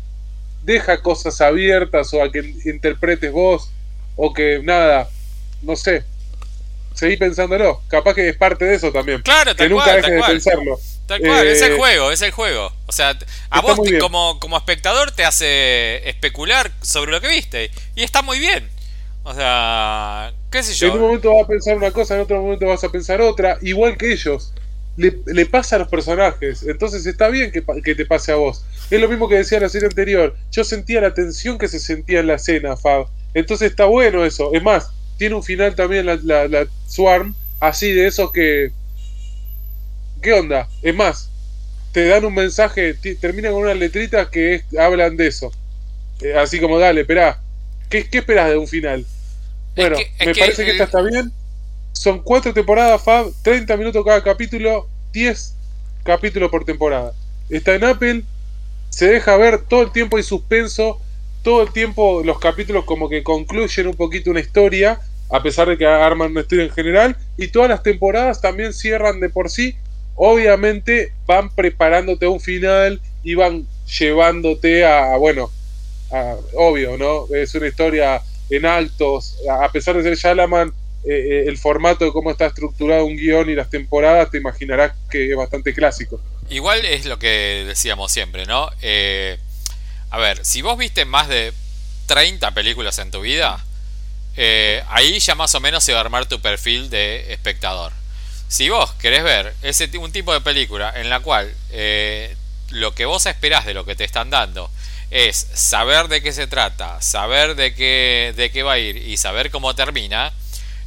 deja cosas abiertas o a que interpretes vos o que nada, no sé. Seguí pensándolo. Capaz que es parte de eso también. Claro, que nunca dejes de pensarlo. Tal cual, es el eh, juego, es el juego. O sea, a vos como, como espectador te hace especular sobre lo que viste. Y está muy bien. O sea, qué sé yo. En un momento vas a pensar una cosa, en otro momento vas a pensar otra. Igual que ellos. Le, le pasa a los personajes. Entonces está bien que, que, te pase a vos. Es lo mismo que decía la serie anterior. Yo sentía la tensión que se sentía en la escena, Fab. Entonces está bueno eso. Es más, tiene un final también la, la, Swarm, así de esos que. ¿Qué onda? Es más, te dan un mensaje, termina con una letrita que hablan de eso. Eh, así como, dale, esperá. ¿Qué, ¿Qué esperas de un final? Bueno, me parece que esta está bien. Son cuatro temporadas, Fab, 30 minutos cada capítulo, 10 capítulos por temporada. Está en Apple, se deja ver todo el tiempo hay suspenso, todo el tiempo los capítulos como que concluyen un poquito una historia, a pesar de que arman una historia en general, y todas las temporadas también cierran de por sí. Obviamente van preparándote un final y van llevándote a, bueno, obvio, ¿no? Es una historia en altos, a pesar de ser Shalaman, eh, eh, el formato de cómo está estructurado un guion y las temporadas, te imaginarás que es bastante clásico. Igual es lo que decíamos siempre, ¿no? Eh, a ver, si vos viste más de 30 películas en tu vida, eh, ahí ya más o menos se va a armar tu perfil de espectador. Si vos querés ver ese un tipo de película en la cual eh, lo que vos esperás de lo que te están dando es saber de qué se trata, saber de qué, de qué va a ir y saber cómo termina,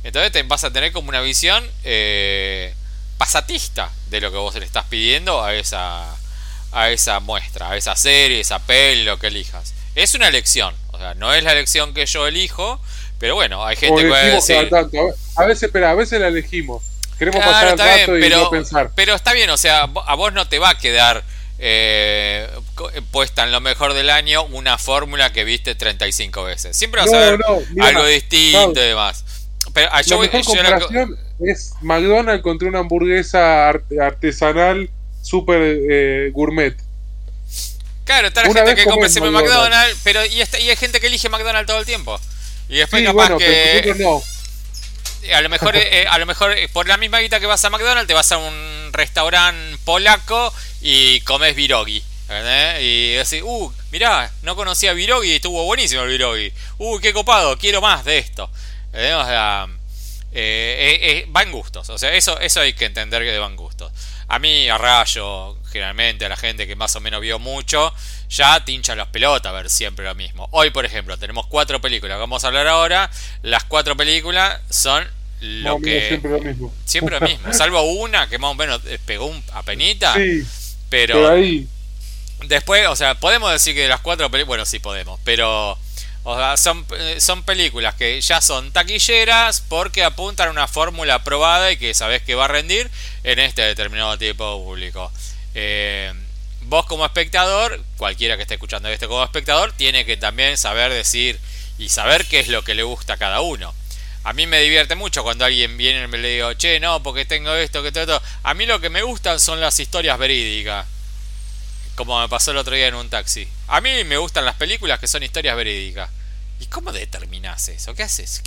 entonces te vas a tener como una visión eh, pasatista de lo que vos le estás pidiendo a esa, a esa muestra, a esa serie, esa peli, lo que elijas. Es una elección, o sea, no es la elección que yo elijo, pero bueno, hay gente que va a decir... A veces, espera, a veces la elegimos. Queremos pasar el rato y pero, no pensar. Pero está bien, o sea, a vos no te va a quedar eh, puesta en lo mejor del año una fórmula que viste 35 veces. Siempre vas a ver algo distinto y demás. Pero, ah, yo, comparación es McDonald's contra una hamburguesa artesanal super eh, gourmet. Claro, está la gente que compra siempre McDonald's, pero y, hay gente que elige McDonald's todo el tiempo. Y después capaz que no. a lo mejor eh, a lo mejor eh, por la misma guita que vas a McDonald's te vas a un restaurante polaco y comes virogi. Y así, uh, mirá, no conocía virogi y estuvo buenísimo el virogi. Uh, qué copado, quiero más de esto. O sea, va en gustos. O sea, eso, eso hay que entender que van gustos. A mí, a rayo, generalmente, a la gente que más o menos vio mucho, ya tincha las pelotas a ver siempre lo mismo. Hoy, por ejemplo, tenemos cuatro películas. Vamos a hablar ahora. Las cuatro películas son lo que. Siempre lo mismo. Siempre lo mismo. Salvo una que más o menos pegó un apenita. Sí, pero. pero ahí. Después, o sea, podemos decir que de las cuatro películas. Bueno, sí podemos. Pero o sea, son, eh, son películas que ya son taquilleras porque apuntan a una fórmula probada y que sabes que va a rendir en este determinado tipo de público. Eh, vos como espectador, cualquiera que esté escuchando esto como espectador, tiene que también saber decir y saber qué es lo que le gusta a cada uno. A mí me divierte mucho cuando alguien viene y me le digo, che, no, porque tengo esto, que todo. A mí lo que me gustan son las historias verídicas. Como me pasó el otro día en un taxi. A mí me gustan las películas que son historias verídicas. ¿Y cómo determinás eso? ¿Qué haces?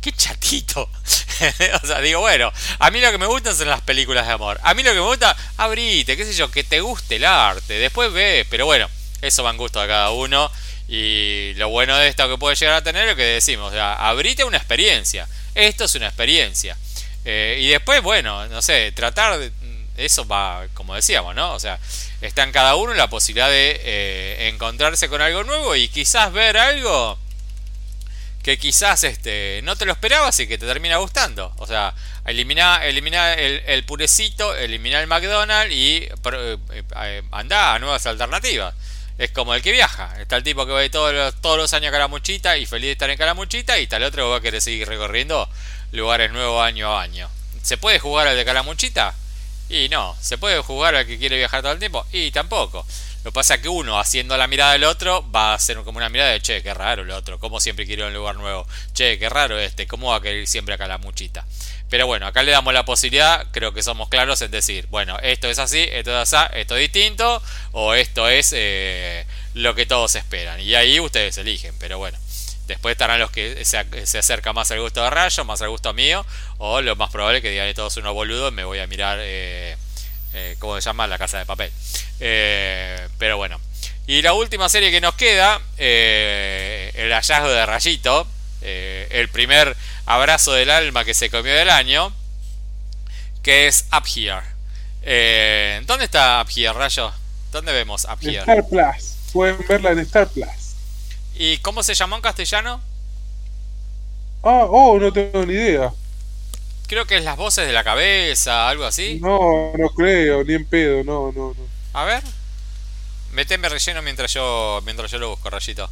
¿Qué, chatito? o sea, digo, bueno, a mí lo que me gustan son las películas de amor. A mí lo que me gusta, abrite, qué sé yo, que te guste el arte. Después ves, pero bueno, eso va en gusto a cada uno. Y lo bueno de esto que puede llegar a tener es que decimos, o sea, abrite una experiencia. Esto es una experiencia. Eh, y después, bueno, no sé, tratar de, eso va, como decíamos, ¿no? O sea, está en cada uno la posibilidad de eh, encontrarse con algo nuevo y quizás ver algo que quizás este, no te lo esperabas y que te termina gustando. O sea, eliminar elimina el, purecito, eliminar el McDonald's y eh, eh, anda a nuevas alternativas. Es como el que viaja. Está el tipo que va todos los, todos los años a Calamuchita y feliz de estar en Calamuchita y tal otro que va a querer seguir recorriendo lugares nuevos año a año. ¿Se puede jugar al de Calamuchita? Y no, ¿se puede jugar al que quiere viajar todo el tiempo? Y tampoco. Lo que pasa es que uno, haciendo la mirada del otro, va a ser como una mirada de, che, qué raro el otro, como siempre a un lugar nuevo, che, qué raro este, cómo va a querer siempre acá la muchita. Pero bueno, acá le damos la posibilidad, creo que somos claros en decir, bueno, esto es así, esto es así, esto es distinto, o esto es eh, lo que todos esperan. Y ahí ustedes eligen, pero bueno. Después estarán los que se, se acercan más al gusto de Rayo, más al gusto mío, o lo más probable es que digan todos unos boludos, me voy a mirar, eh, eh, ¿cómo se llama? La casa de papel. Eh, pero bueno. Y la última serie que nos queda, eh, el hallazgo de Rayito, el primer abrazo del alma que se comió del año, que es Up Here. ¿Dónde está Up Here, Rayo? ¿Dónde vemos Up Here? Star Plus. Pueden verla en Star Plus. ¿Y cómo se llamó en castellano? Ah, oh, no tengo ni idea. Creo que es las voces de la cabeza, algo así. No, no creo, ni en pedo, no, no, no. A ver. Meteme relleno mientras yo mientras yo lo busco, Rayito.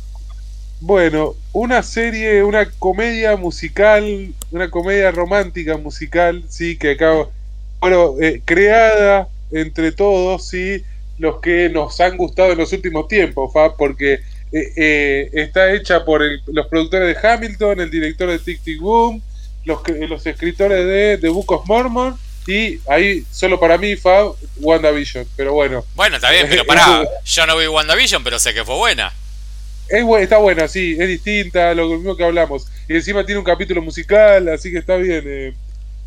Bueno, una serie, una comedia musical, una comedia romántica musical, sí, que acabo, bueno, eh, creada entre todos, sí, los que nos han gustado en los últimos tiempos, Fab, porque eh, eh, está hecha por los productores de Hamilton, el director de Tic Tic Boom, los, los escritores de The Book of Mormon y ahí solo para mí Fab WandaVision, pero bueno. Bueno, está bien, pero pará, yo no vi WandaVision, pero sé que fue buena. Es, está buena, sí, es distinta, lo mismo que hablamos. Y encima tiene un capítulo musical, así que está bien. Eh.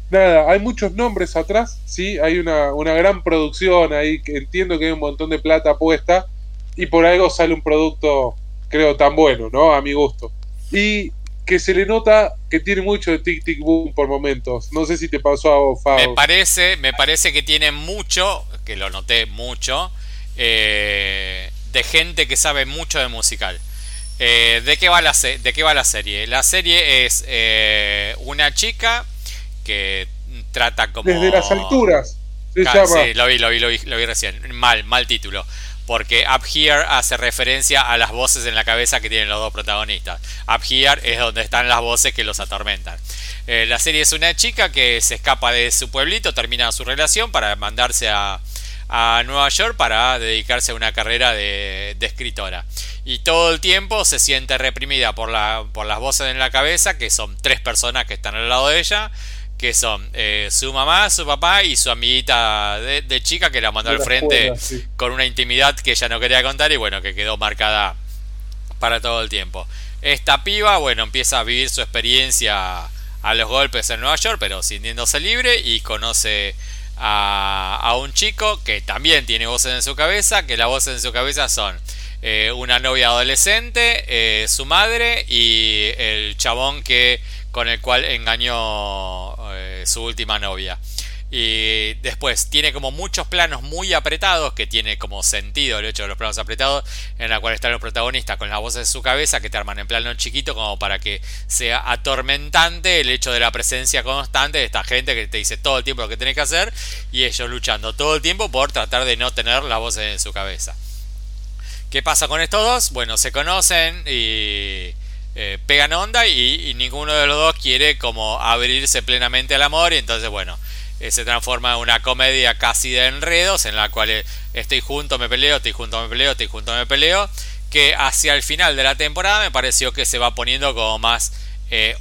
Nada, hay muchos nombres atrás, sí, hay una, una gran producción ahí, que entiendo que hay un montón de plata puesta y por algo sale un producto, creo, tan bueno, ¿no? A mi gusto. Y que se le nota que tiene mucho de tic tic boom por momentos. No sé si te pasó a vos, Me parece, me parece que tiene mucho, que lo noté mucho, eh, de gente que sabe mucho de musical. Eh, ¿de, qué va la ¿De qué va la serie? La serie es eh, una chica que trata como... Desde las alturas. Se llama. Sí, lo vi, lo vi, lo vi, lo vi recién. Mal, mal título porque Up Here hace referencia a las voces en la cabeza que tienen los dos protagonistas. Up Here es donde están las voces que los atormentan. Eh, la serie es una chica que se escapa de su pueblito, termina su relación para mandarse a, Nueva York para dedicarse a una carrera de, escritora. Y todo el tiempo se siente reprimida por, la, por las voces en la cabeza, que son tres personas que están al lado de ella que son eh, su mamá, su papá y su amiguita de, chica que la mandó al frente con una intimidad que ella no quería contar y bueno, que quedó marcada para todo el tiempo. Esta piba, bueno, empieza a vivir su experiencia a los golpes en Nueva York, pero sintiéndose libre y conoce a, un chico que también tiene voces en su cabeza, que las voces en su cabeza son eh, una novia adolescente, eh, su madre y el chabón que con el cual engañó eh, su última novia. Y después tiene como muchos planos muy apretados, que tiene como sentido el hecho de los planos apretados, en la cual están los protagonistas con las voces de su cabeza que te arman en plano chiquito como para que sea atormentante el hecho de la presencia constante de esta gente que te dice todo el tiempo lo que tenés que hacer y ellos luchando todo el tiempo por tratar de no tener las voces en su cabeza. ¿Qué pasa con estos dos? Bueno, se conocen y eh, pegan onda y, ninguno de los dos quiere como abrirse plenamente al amor y entonces bueno eh, se transforma en una comedia casi de enredos en la cual eh, estoy junto me peleo estoy junto me peleo estoy junto me peleo que hacia el final de la temporada me pareció que se va poniendo como más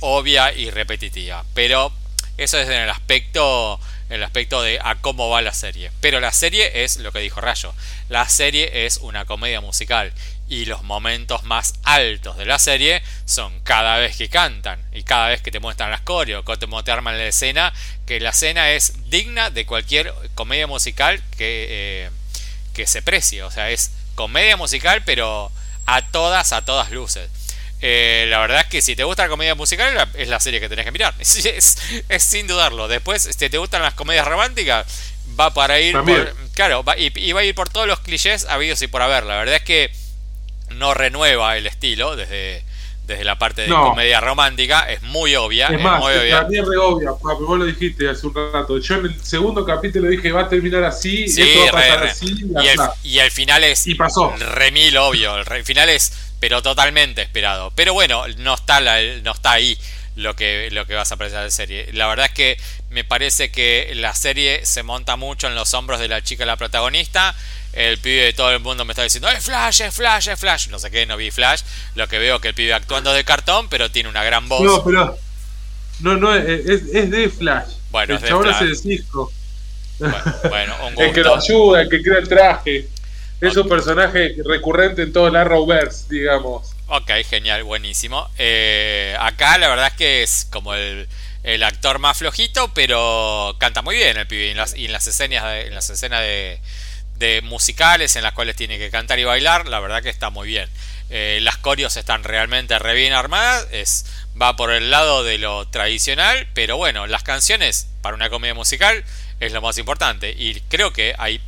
obvia y repetitiva. Pero eso es en el aspecto el aspecto de a cómo va la serie. Pero la serie es lo que dijo Rayo. La serie es una comedia musical y los momentos más altos de la serie son cada vez que cantan y cada vez que te muestran las coreos, que te arman la escena, que la escena es digna de cualquier comedia musical que, eh, que se precie. O sea, es comedia musical, pero a todas, a todas luces. Eh, la verdad es que si te gusta la comedia musical es la serie que tenés que mirar. Es, sin dudarlo. Después, si te gustan las comedias románticas, va para ir por, claro, va, y, y, va a ir por todos los clichés habidos y por haber. La verdad es que no renueva el estilo desde, desde la parte de comedia romántica, es muy obvia. Es, más, muy obvia. también re obvia, vos lo dijiste hace un rato. Yo en el segundo capítulo dije va a terminar así, esto va a pasar así. Y, el, y, el, final es y pasó. remil obvio, el, final es pero totalmente esperado. Pero bueno, no está, la, no está ahí lo que, lo que vas a apreciar de serie. La verdad es que me parece que la serie se monta mucho en los hombros de la chica, la protagonista el pibe de todo el mundo me está diciendo, es Flash, es Flash, es Flash. No sé qué, no vi Flash. Lo que veo que el pibe actuando de cartón, pero tiene una gran voz. No, pero. No, no, es, es de Flash. Bueno, el es chabón hace de Cisco. Bueno, un gusto. el que lo ayuda, el que crea el traje. Es un personaje recurrente en todo el Arrowverse, digamos. Ok, genial, buenísimo. Eh, acá la verdad es que es como el, actor más flojito, pero canta muy bien el pibe. Y en las, escenas, de, en las escenas de, musicales en las cuales tiene que cantar y bailar, la verdad que está muy bien. Eh, las corios están realmente re bien armadas. Es, va por el lado de lo tradicional, pero bueno, las canciones para una comedia musical es lo más importante. Y creo que hay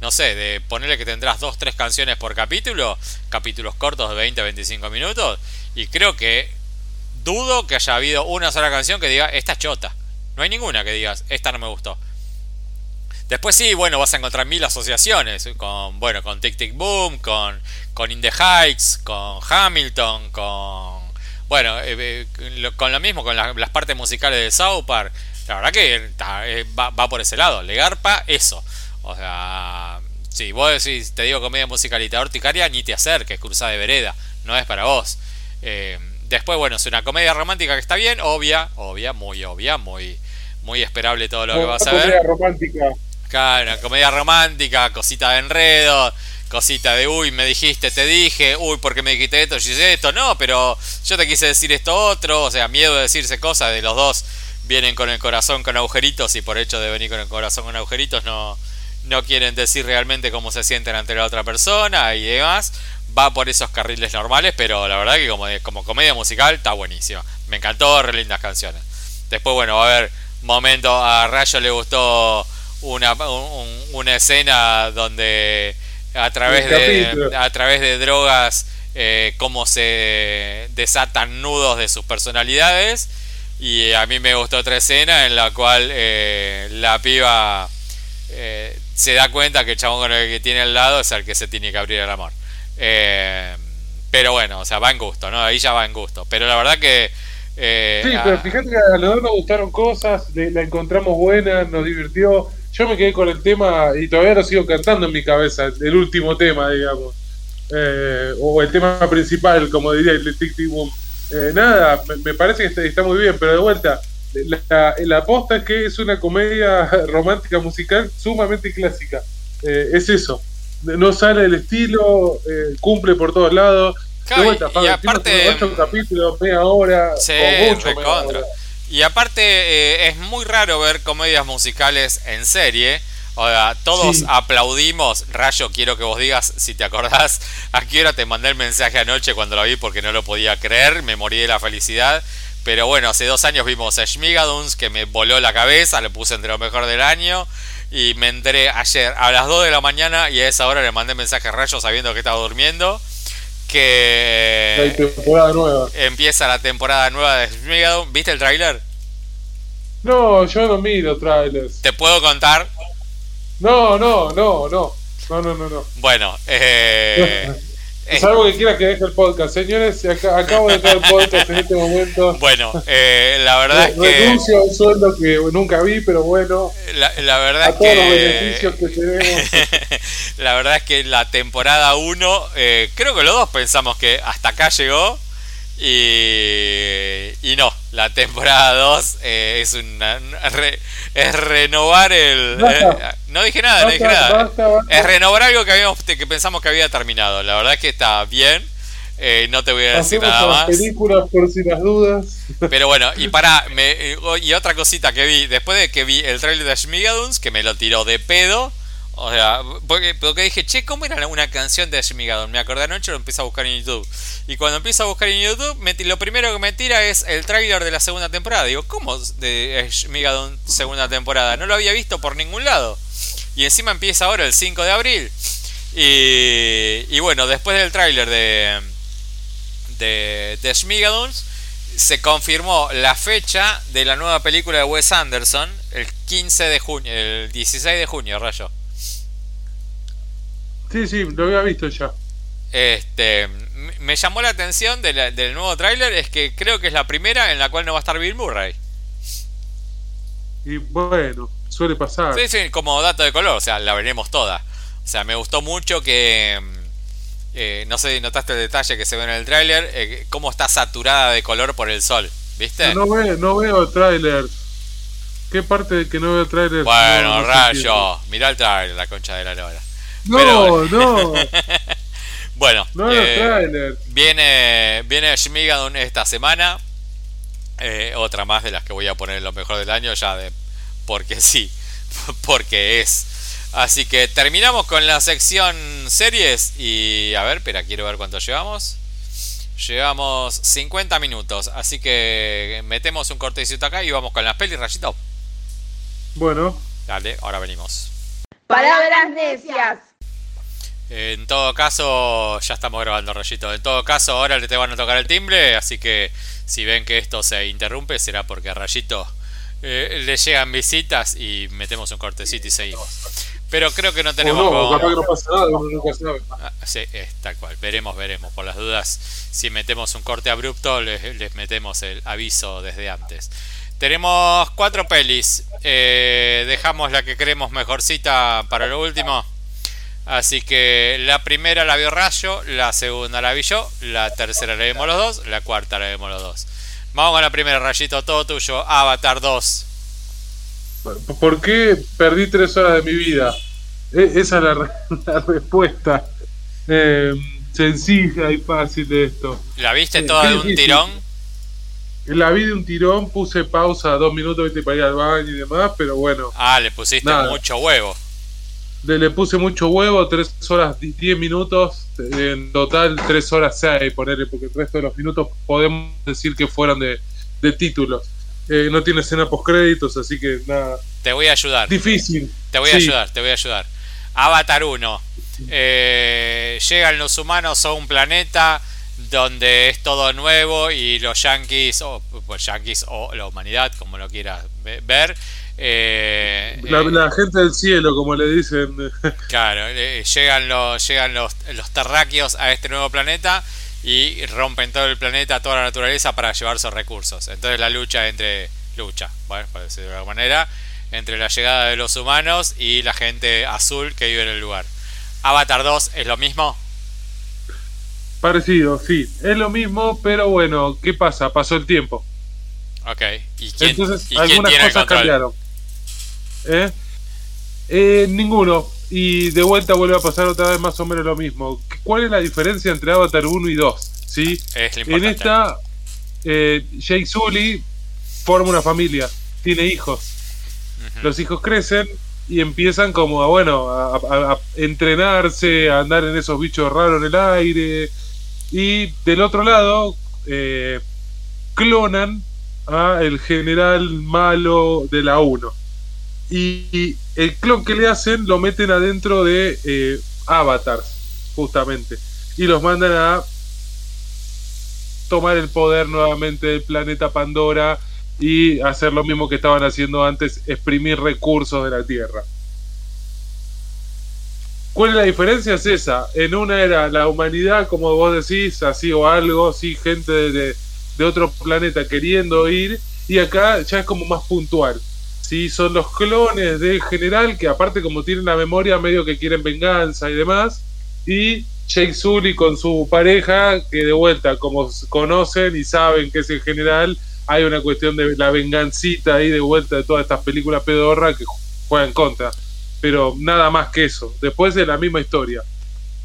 no sé, de ponerle que tendrás dos, tres canciones por capítulo, capítulos cortos de 20 a 25 minutos, y creo que dudo que haya habido una sola canción que diga, esta es chota. No hay ninguna que digas, esta no me gustó. Después sí, bueno, vas a encontrar mil asociaciones, con, bueno, con Tic Tic Boom, con, con In the Heights, con Hamilton, con, bueno, eh, eh, con lo mismo, con las partes musicales de South Park. La verdad que eh, va, va por ese lado, le garpa eso. O sea, si vos decís, te digo comedia musicalita horticaria, ni te acerques, cruzada de vereda, no es para vos. Eh, después, bueno, es una comedia romántica que está bien, obvia, obvia, muy obvia, muy, muy esperable todo lo que vas a ver. Comedia romántica. Claro, comedia romántica, cosita de enredo, cosita de uy, me dijiste, te dije, uy, porque me dijiste esto, yo hice esto, no, pero yo te quise decir esto otro, o sea, miedo de decirse cosas de los dos vienen con el corazón con agujeritos y por hecho de venir con el corazón con agujeritos no, no quieren decir realmente cómo se sienten ante la otra persona y demás. Va por esos carriles normales, pero la verdad que como, como comedia musical está buenísimo. Me encantó, re lindas canciones. Después, bueno, a haber momento, a Rayo le gustó una, una escena donde a través de, a través de drogas eh, cómo se desatan nudos de sus personalidades y a mí me gustó otra escena en la cual eh, la piba eh, se da cuenta que el chabón con el que tiene al lado es el que se tiene que abrir el amor. Eh, pero bueno, o sea, va en gusto, ¿no? Ahí ya va en gusto. Pero la verdad que... Eh, sí, pero fíjate que a los dos nos gustaron cosas, la encontramos buena, nos divirtió. Yo me quedé con el tema y todavía lo sigo cantando en mi cabeza, el último tema, digamos. Eh, o el tema principal, como diría el Tic Tic Boom. nada, me, parece que está muy bien, pero de vuelta, la, la aposta es que es una comedia romántica musical sumamente clásica. Eh, es eso. No sale del estilo, eh, cumple por todos lados. y, aparte. capítulos, media hora. Y aparte, eh, es muy raro ver comedias musicales en serie. O sea, todos aplaudimos. Rayo, quiero que vos digas, si te acordás, a qué hora te mandé el mensaje anoche cuando lo vi porque no lo podía creer. Me morí de la felicidad. Pero bueno, hace dos años vimos a Schmigaduns que me voló la cabeza, lo puse entre lo mejor del año. Y me enteré ayer a las 2 de la mañana y a esa hora le mandé mensaje a Rayo sabiendo que estaba durmiendo. Que empieza la temporada nueva de Schmigadoon. ¿Viste el tráiler? No, yo no miro trailers. ¿Te puedo contar? No, no, no, no. No, no, no, no. Bueno, eh, Es algo que quiera que deje el podcast. Señores, acabo de dejar el podcast en este momento. Bueno, eh, la verdad es que. Renuncio a un sueldo que nunca vi, pero bueno. La, verdad a es todos los beneficios que tenemos. la verdad es que la temporada 1, eh, creo que los dos pensamos que hasta acá llegó. Y, y no, la temporada 2 eh, es una es renovar el eh, no dije nada, no dije nada. Es renovar algo que habíamos que pensamos que había terminado. La verdad es que está bien. Eh, no te voy a decir nada más. películas por si las dudas. Pero bueno, y para me, y otra cosita que vi después de que vi el trailer de Schmigaduns que me lo tiró de pedo o sea, porque, dije, che, ¿cómo era una canción de Ashmigadon? Me acordé anoche, lo empiezo a buscar en YouTube. Y cuando empiezo a buscar en YouTube, lo primero que me tira es el tráiler de la segunda temporada. Digo, ¿cómo de Ashmigadon segunda temporada? No lo había visto por ningún lado. Y encima empieza ahora el 5 de abril. Y, y bueno, después del tráiler de, de, de se confirmó la fecha de la nueva película de Wes Anderson, el 15 de junio, el 16 de junio, rayo. Sí, sí, lo había visto ya. Este, me llamó la atención del nuevo tráiler es que creo que es la primera en la cual no va a estar Bill Murray. Y bueno, suele pasar. Sí, sí, como dato de color, o sea, la veremos toda. O sea, me gustó mucho que eh, no sé si notaste el detalle que se ve en el tráiler, eh, cómo está saturada de color por el sol, ¿viste? No, veo, no veo el tráiler. ¿Qué parte de que no veo el tráiler? Bueno, rayo, mirá el tráiler, la concha de la lora. No, no. bueno, No, eh, trailer. viene, viene Shmigadun esta semana. Eh, otra más de las que voy a poner en lo mejor del año, ya de porque sí, porque es. Así que terminamos con la sección series y a ver, espera, quiero ver cuánto llevamos. Llevamos 50 minutos, así que metemos un cortecito acá y vamos con las pelis, Rayito. Bueno, Dale, ahora venimos. Palabras necias. En todo caso, ya estamos grabando, Rayito. En todo caso, ahora le te van a tocar el timbre, así que si ven que esto se interrumpe, será porque a Rayito eh, le llegan visitas y metemos un cortecito y seguimos. Pero creo que no o tenemos... no, capaz que no pasa nada, nunca sabe. Ah, sí, es tal cual. Veremos, veremos. Por las dudas, si metemos un corte abrupto, les, les metemos el aviso desde antes. Tenemos cuatro pelis. Eh, dejamos la que creemos mejorcita para lo último. Así que la primera la vio Rayo, la segunda la vi yo, la tercera la vimos los dos, la cuarta la vimos los dos. Vamos con la primera, Rayito, todo tuyo. Avatar 2. ¿Por qué perdí tres horas de mi vida? E- esa es la, re- la respuesta eh, sencilla y fácil de esto. ¿La viste Sí, toda de un tirón? La vi de un tirón, puse pausa dos minutos viste, para ir al baño y demás, pero bueno, Ah, le pusiste Nada. mucho huevo. Le, puse mucho huevo, tres horas di- diez minutos, en total tres horas seis, ponerle, porque el resto de los minutos podemos decir que fueron de, de títulos. Eh, no tiene escena post créditos, así que nada, Te voy a ayudar. difícil. Te voy a Sí. ayudar, te voy a ayudar. Avatar 1. Eh, llegan los humanos a un planeta donde es todo nuevo y los yankees, o pues yankees o la humanidad, como lo quieras ve- ver. Eh, La, eh, la gente del cielo, como le dicen. Claro, eh, llegan los llegan los, los terráqueos a este nuevo planeta y rompen todo el planeta, toda la naturaleza para llevar sus recursos. Entonces la lucha entre lucha, bueno, por decirlo de alguna manera, entre la llegada de los humanos y la gente azul que vive en el lugar. Avatar 2 es lo mismo. Parecido, sí. Es lo mismo, pero bueno, ¿qué pasa? Pasó el tiempo. Ok. ¿Y quién, Entonces, y quién algunas tiene cosas cambiaron. ¿Eh? Eh, ninguno. Y de vuelta vuelve a pasar otra vez más o menos lo mismo. ¿Cuál es la diferencia entre Avatar 1 y 2? ¿Sí? Es En esta, eh, Jake Sully forma una familia, tiene hijos. Los hijos crecen y empiezan como a, bueno, a, a- a entrenarse, a andar en esos bichos raros en el aire. Y del otro lado, eh, clonan a el general malo de la 1. Y, el clon que le hacen lo meten adentro de eh, avatars, justamente. Y los mandan a tomar el poder nuevamente del planeta Pandora y hacer lo mismo que estaban haciendo antes, exprimir recursos de la Tierra. ¿Cuál es la diferencia? Es esa. En una era la humanidad, como vos decís, así o algo, sí, gente de- de otro planeta queriendo ir, y acá ya es como más puntual. Sí, son los clones del general, que aparte como tienen la memoria medio que quieren venganza y demás, y Jake Sully con su pareja, que de vuelta, como conocen y saben que es el general, hay una cuestión de la vengancita ahí de vuelta de todas estas películas pedorra que ju- juegan contra. Pero nada más que eso. Después de la misma historia.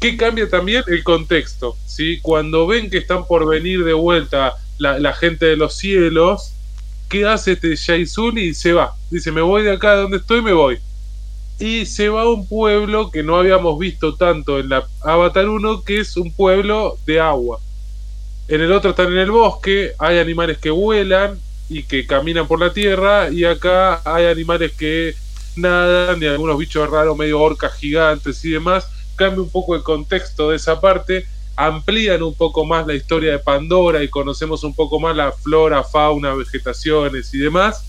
¿Qué cambia también? El contexto. ¿sí? Cuando ven que están por venir de vuelta la gente de los cielos, ¿qué hace este Jay Sully? Y se va. Dice, me voy de acá de donde estoy, me voy. Y se va a un pueblo que no habíamos visto tanto en la Avatar 1, que es un pueblo de agua. En el otro están en el bosque, hay animales que vuelan y que caminan por la tierra, y acá hay animales que nadan y algunos bichos raros, medio orcas gigantes y demás. Cambia un poco el contexto de esa parte, amplían un poco más la historia de Pandora y conocemos un poco más la flora, fauna, vegetaciones y demás.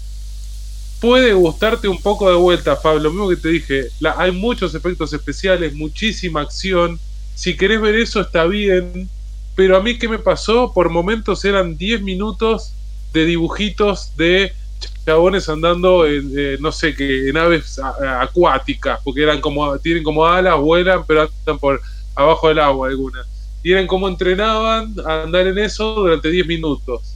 Puede gustarte un poco de vuelta, Fabio, lo mismo que te dije, hay muchos efectos especiales, muchísima acción. Si querés ver eso está bien, pero a mí qué me pasó, por momentos eran 10 minutos de dibujitos de chabones andando en, eh, no sé qué, en aves acuáticas, porque eran como, tienen como alas, vuelan, pero andan por abajo del agua algunas. Y eran como entrenaban a andar en eso durante 10 minutos.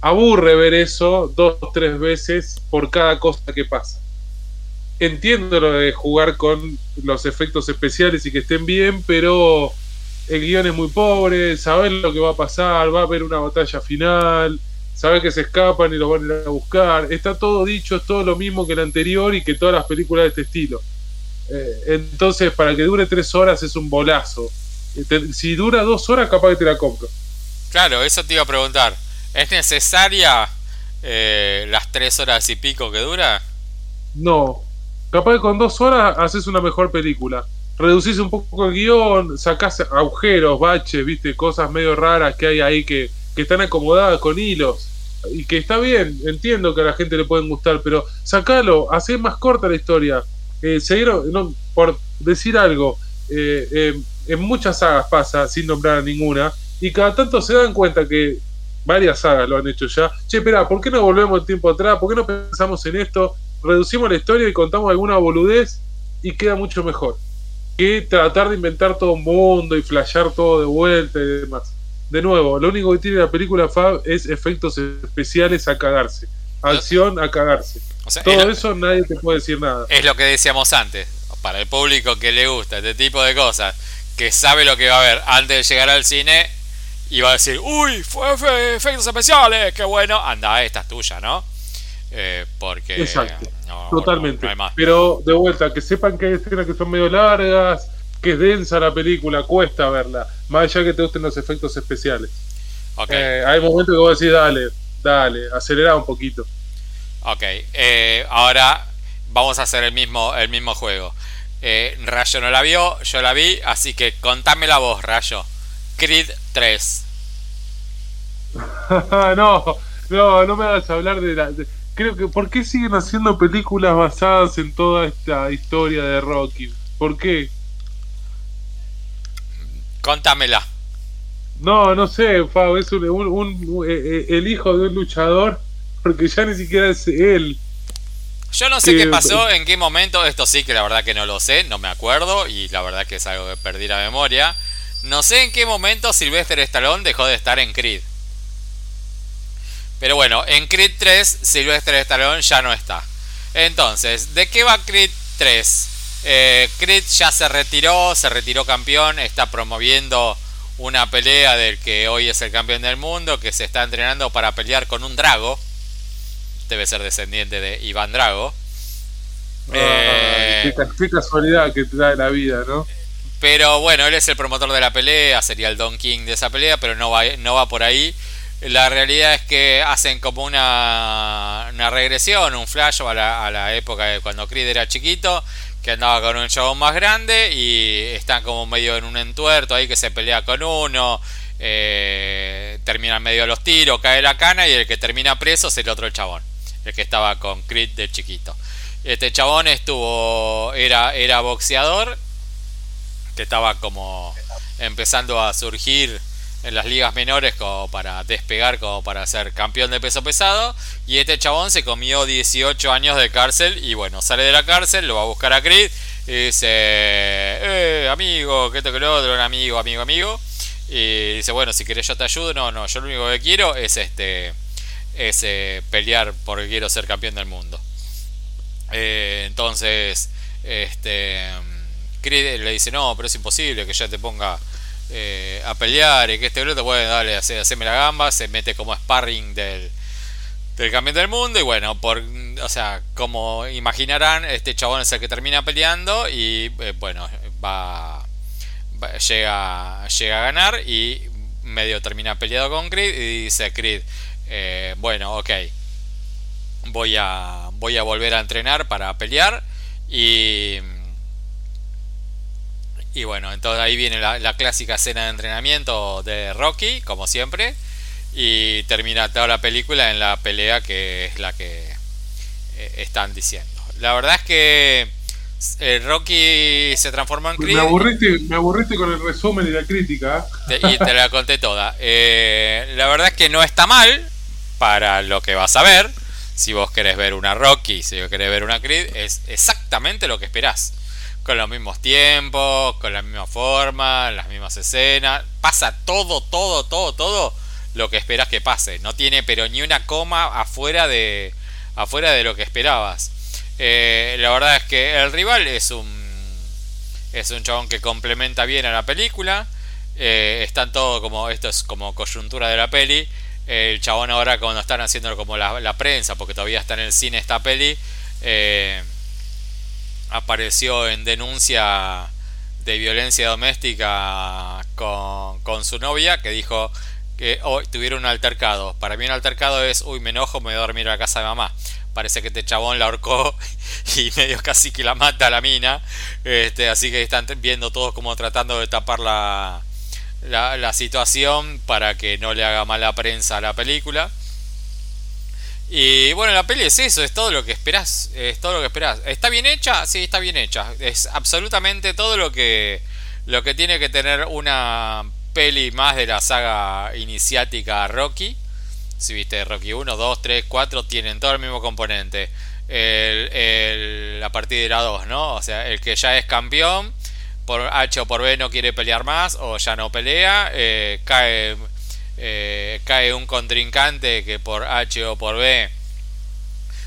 Aburre ver eso dos o tres veces por cada cosa que pasa. entiendo lo de jugar con los efectos especiales y que estén bien, pero el guion es muy pobre, sabes lo que va a pasar, va a haber una batalla final, sabes que se escapan y los van a ir a buscar, está todo dicho, es todo lo mismo que el anterior y que todas las películas de este estilo. Eh, entonces, para que dure tres horas es un bolazo. Si dura dos horas, capaz que te la compro. Claro, eso te iba a preguntar. ¿Es necesaria eh, las tres horas y pico que dura? No. Capaz que con dos horas haces una mejor película. Reducís un poco el guion, sacás agujeros, baches, viste, cosas medio raras que hay ahí que, que están acomodadas con hilos. Y que está bien, entiendo que a la gente le pueden gustar, pero sacalo, hacé más corta la historia. Eh, no, por decir algo, eh, eh, en muchas sagas pasa, sin nombrar a ninguna, y cada tanto se dan cuenta que varias sagas lo han hecho ya. Che, espera, ¿por qué no volvemos el tiempo atrás? ¿Por qué no pensamos en esto? Reducimos la historia y contamos alguna boludez y queda mucho mejor. Que tratar de inventar todo un mundo y flashear todo de vuelta y demás. De nuevo, lo único que tiene la película Fab es efectos especiales a cagarse. Acción a cagarse. todo eso nadie te puede decir nada. Es lo que decíamos antes. Para el público que le gusta este tipo de cosas, que sabe lo que va a ver antes de llegar al cine, y va a decir, uy, fue efectos especiales, qué bueno, anda, esta es tuya, ¿no? Eh, porque... Exacto, totalmente. Pero de vuelta, que sepan que hay escenas que son medio largas, que es densa la película, cuesta verla, más allá que te gusten los efectos especiales. Eh, hay momentos que vos decís, dale, dale, acelera un poquito. Ok, eh, ahora vamos a hacer el mismo, el mismo juego. Rayo no la vio, yo la vi, así que contame la voz, Rayo. Creed 3. no, no, no me hagas hablar de la. creo que. ¿Por qué siguen haciendo películas basadas en toda esta historia de Rocky? ¿Por qué? Contámela. No, no sé, Fab, es un, un, eh, eh, el hijo de un luchador, porque ya ni siquiera es él. Yo no sé qué pasó, en qué momento, esto sí que la verdad que no lo sé, no me acuerdo, y la verdad que es algo que perdí la memoria. No sé en qué momento Sylvester Stallone dejó de estar en Creed. Pero bueno, en Creed 3 Sylvester Stallone ya no está. Entonces, ¿de qué va Creed 3? Eh, Creed ya se retiró, se retiró campeón, está promoviendo una pelea del que hoy es el campeón del mundo, que se está entrenando para pelear con un drago. Debe ser descendiente de Iván Drago. Eh, qué, casualidad que te da la vida, ¿no? Pero bueno, él es el promotor de la pelea, sería el Don King de esa pelea, pero no va, no va por ahí. La realidad es que hacen como una, una regresión, un flash a la, a la época de cuando Creed era chiquito, que andaba con un chabón más grande y están como medio en un entuerto ahí que se pelea con uno, eh, terminan medio los tiros, cae la cana y el que termina preso es el otro chabón, el que estaba con Creed de chiquito. Este chabón estuvo, era, era boxeador que estaba como empezando a surgir en las ligas menores como para despegar, como para ser campeón de peso pesado. Y este chabón se comió 18 años de cárcel y bueno, sale de la cárcel, lo va a buscar a Creed y dice, eh, amigo, que te que otro, amigo, amigo, amigo. Y dice, bueno, si querés yo te ayudo. No, no, yo lo único que quiero es este es eh, pelear porque quiero ser campeón del mundo. Eh, entonces, este le dice, no, pero es imposible que ya te ponga eh, a pelear y que este bruto, bueno, dale, haceme la gamba, se mete como sparring del, del campeón del mundo y bueno, por, o sea, como imaginarán, este chabón es el que termina peleando y bueno, va, llega, llega a ganar y medio termina peleado con Creed y dice Creed, eh, bueno, ok, voy a, voy a volver a entrenar para pelear y y bueno, entonces ahí viene la, clásica escena de entrenamiento de Rocky, como siempre. Y termina toda la película en la pelea que es la que eh, están diciendo. La verdad es que eh, Rocky se transformó en Creed. Me aburriste, me aburriste con el resumen y la crítica. y te la conté toda. Eh, la verdad es que no está mal para lo que vas a ver. Si vos querés ver una Rocky, si vos querés ver una Creed, es exactamente lo que esperás con los mismos tiempos, con la misma forma, las mismas escenas. Pasa todo, todo, todo, todo lo que esperas que pase. No tiene pero ni una coma afuera de, afuera de lo que esperabas. Eh, la verdad es que el rival es un es un chabón que complementa bien a la película. Eh, están todo como esto es como coyuntura de la peli. El chabón ahora cuando están haciendo como la, prensa, porque todavía está en el cine esta peli, eh, apareció en denuncia de violencia doméstica con, su novia, que dijo que hoy tuvieron un altercado. Para mí un altercado es, uy, me enojo, me voy a dormir a la casa de mamá parece que este chabón la ahorcó y medio casi que la mata a la mina. Este, así que están viendo todos como tratando de tapar la, la, situación para que no le haga mala prensa a la película. Y bueno, la peli es eso, es todo lo que esperás, es todo lo que esperás. ¿Está bien hecha? Sí, está bien hecha. Es absolutamente todo lo que lo que tiene que tener una peli más de la saga iniciática Rocky. Si viste Rocky 1, 2, 3, 4 tienen todo el mismo componente. El, el, la partida 2, ¿no? O sea, el que ya es campeón, por H o por B no quiere pelear más o ya no pelea, eh, cae, eh, cae un contrincante que por H o por B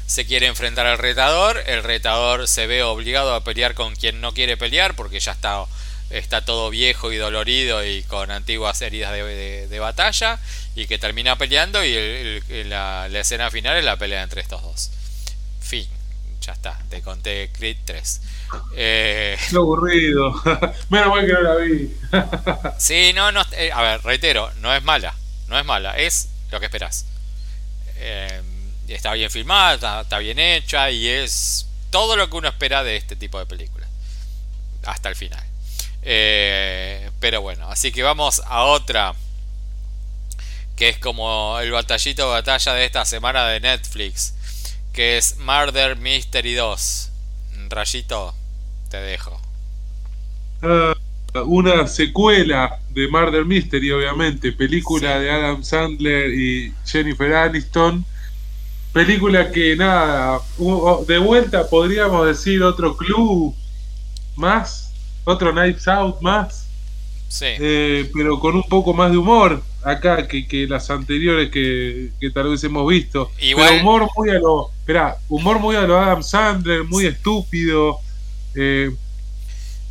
se quiere enfrentar al retador, el retador se ve obligado a pelear con quien no quiere pelear porque ya está está todo viejo y dolorido y con antiguas heridas de, batalla y que termina peleando y la, escena final es la pelea entre estos dos. Fin, ya está, te conté Creed 3. Eh, Qué aburrido, menos mal que no la vi. sí, no, no, eh, a ver, reitero, no es mala, no es mala, es lo que esperás. Eh, está bien filmada, está bien hecha y es todo lo que uno espera de este tipo de películas. Hasta el final. Eh, pero bueno, así que vamos a otra. Que es como el batallito batalla de esta semana de Netflix. Que es Murder Mystery 2. Rayito, te dejo. Ah, una secuela de Murder Mystery, obviamente. Película de Adam Sandler y Jennifer Aniston. Película que nada, de vuelta podríamos decir otro club más otro Knives Out más. Sí. Eh, pero con un poco más de humor acá que, que las anteriores que, tal vez hemos visto. Igual... humor muy a lo. Espera, humor muy a lo Adam Sandler, muy estúpido. Eh,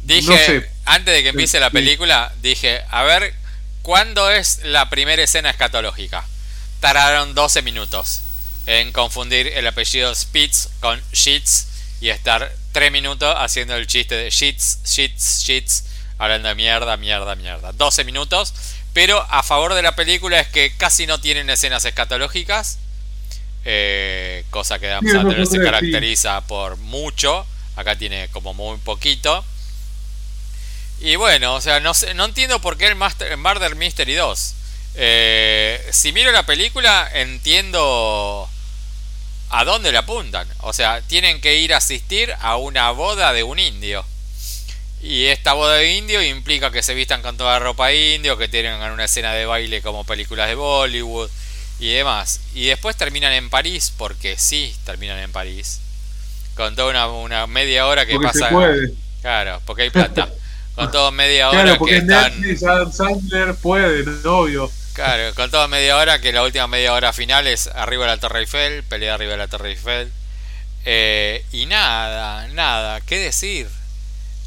dije, antes de que empiece la película, dije, a ver, ¿cuándo es la primera escena escatológica? Tardaron 12 minutos en confundir el apellido Spitz con Sheets y estar tres minutos haciendo el chiste de shits, shits, shits, hablando de mierda, mierda, mierda. 12 minutos, pero a favor de la película es que casi no tienen escenas escatológicas, eh, cosa que Sandler se caracteriza por mucho, acá tiene como muy poquito. Y bueno, o sea, no, sé, no entiendo por qué el, Master, Murder Mystery 2. Eh, si miro la película, entiendo a dónde le apuntan. O sea, tienen que ir a asistir a una boda de un indio. Y esta boda de indio implica que se vistan con toda la ropa indio, que tienen una escena de baile como películas de Bollywood y demás. Y después terminan en París, porque sí, terminan en París. Con toda una, media hora que pasa. Claro, porque hay plata. con toda media hora claro, porque que están... Sandler puede, obvio. Claro, con toda media hora, que la última media hora final es arriba de la Torre Eiffel, pelea arriba de la Torre Eiffel. Eh, y nada, nada, ¿qué decir?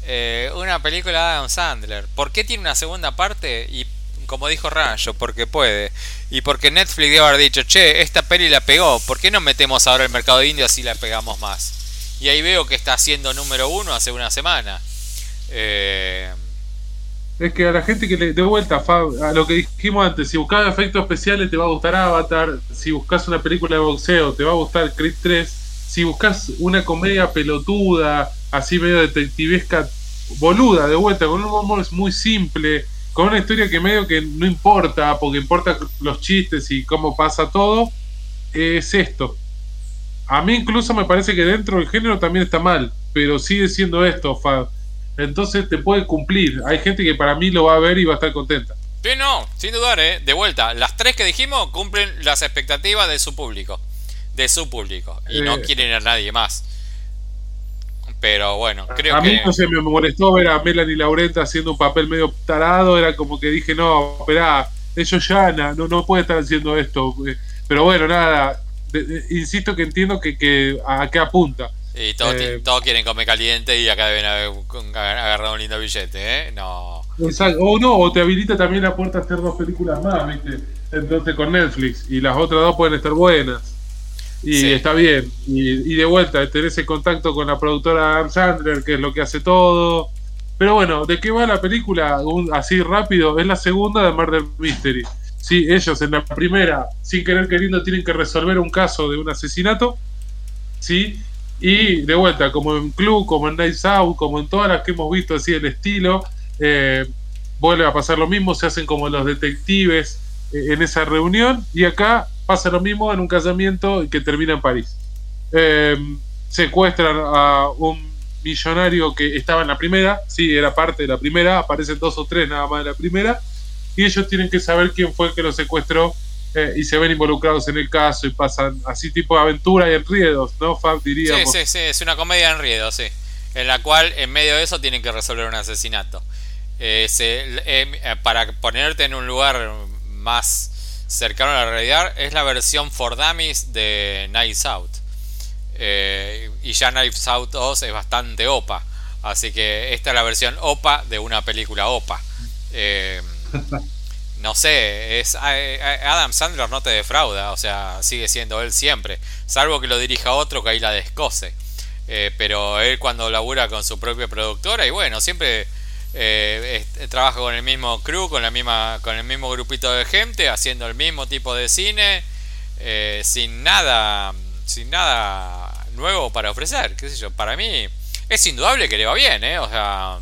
Eh, una película de Adam Sandler. ¿Por qué tiene una segunda parte? Y como dijo Rayo, porque puede. Y porque Netflix debe haber dicho, che, esta peli la pegó, ¿por qué no metemos ahora el mercado indio así la pegamos más? Y ahí veo que está haciendo número uno hace una semana. Eh, es que a la gente que le de vuelta a lo que dijimos antes, si buscas efectos especiales te va a gustar Avatar, si buscas una película de boxeo te va a gustar Creed 3, si buscas una comedia pelotuda, así medio detectivesca, boluda, de vuelta, con un humor muy simple, con una historia que medio que no importa, porque importa los chistes y cómo pasa todo, es esto. A mí incluso me parece que dentro del género también está mal, pero sigue siendo esto, Fab entonces te puede cumplir. Hay gente que para mí lo va a ver y va a estar contenta. Sí, no, sin dudar, ¿eh? De vuelta, las tres que dijimos cumplen las expectativas de su público. De su público. Y no eh. quieren a nadie más. Pero bueno, creo que. A mí no se me molestó ver a Melanie Laurenta haciendo un papel medio tarado. Era como que dije, no, espera, ellos ya no, no puede estar haciendo esto. Pero bueno, nada. Insisto que entiendo que, que a qué apunta Y todos, Eh, todos quieren comer caliente y acá deben haber agarrado un lindo billete, ¿eh? No. Exacto. O no, o te habilita también la puerta a hacer dos películas más, ¿viste? Entonces con Netflix. Y las otras dos pueden estar buenas. Y Sí. está bien. Y, y de vuelta, tenés el contacto con la productora Adam Sandler, que es lo que hace todo. Pero bueno, ¿de qué va la película? Un- así rápido, es la segunda de Murder Mystery. Sí, ellos en la primera, sin querer queriendo, tienen que resolver un caso de un asesinato. Sí, y de vuelta, como en Club, como en Nice Out, como en todas las que hemos visto así el estilo, eh, vuelve a pasar lo mismo, se hacen como los detectives eh, en esa reunión, y acá pasa lo mismo en un casamiento que termina en París. Eh, secuestran a un millonario que estaba en la primera, sí, era parte de la primera, aparecen dos o tres nada más de la primera, y ellos tienen que saber quién fue el que lo secuestró eh, y se ven involucrados en el caso y pasan así tipo de aventura y enriedos, ¿no, Fab? Sí, Diríamos. sí, sí, es una comedia en enredo, sí. En la cual, en medio de eso, tienen que resolver un asesinato. Eh, eh, para ponerte en un lugar más cercano a la realidad, es la versión for dummies de Knives Out. Y ya Knives Out 2 es bastante OPA. Así que esta es la versión OPA de una película OPA. Eh, no sé, es Adam Sandler no te defrauda, o sea, sigue siendo él siempre, salvo que lo dirija otro que ahí la descose. Eh, pero él cuando labura con su propia productora y bueno, siempre eh, trabaja con el mismo crew, con la misma, con el mismo grupito de gente, haciendo el mismo tipo de cine, eh, sin nada, sin nada nuevo para ofrecer, qué sé yo. Para mí es indudable que le va bien, eh, o sea.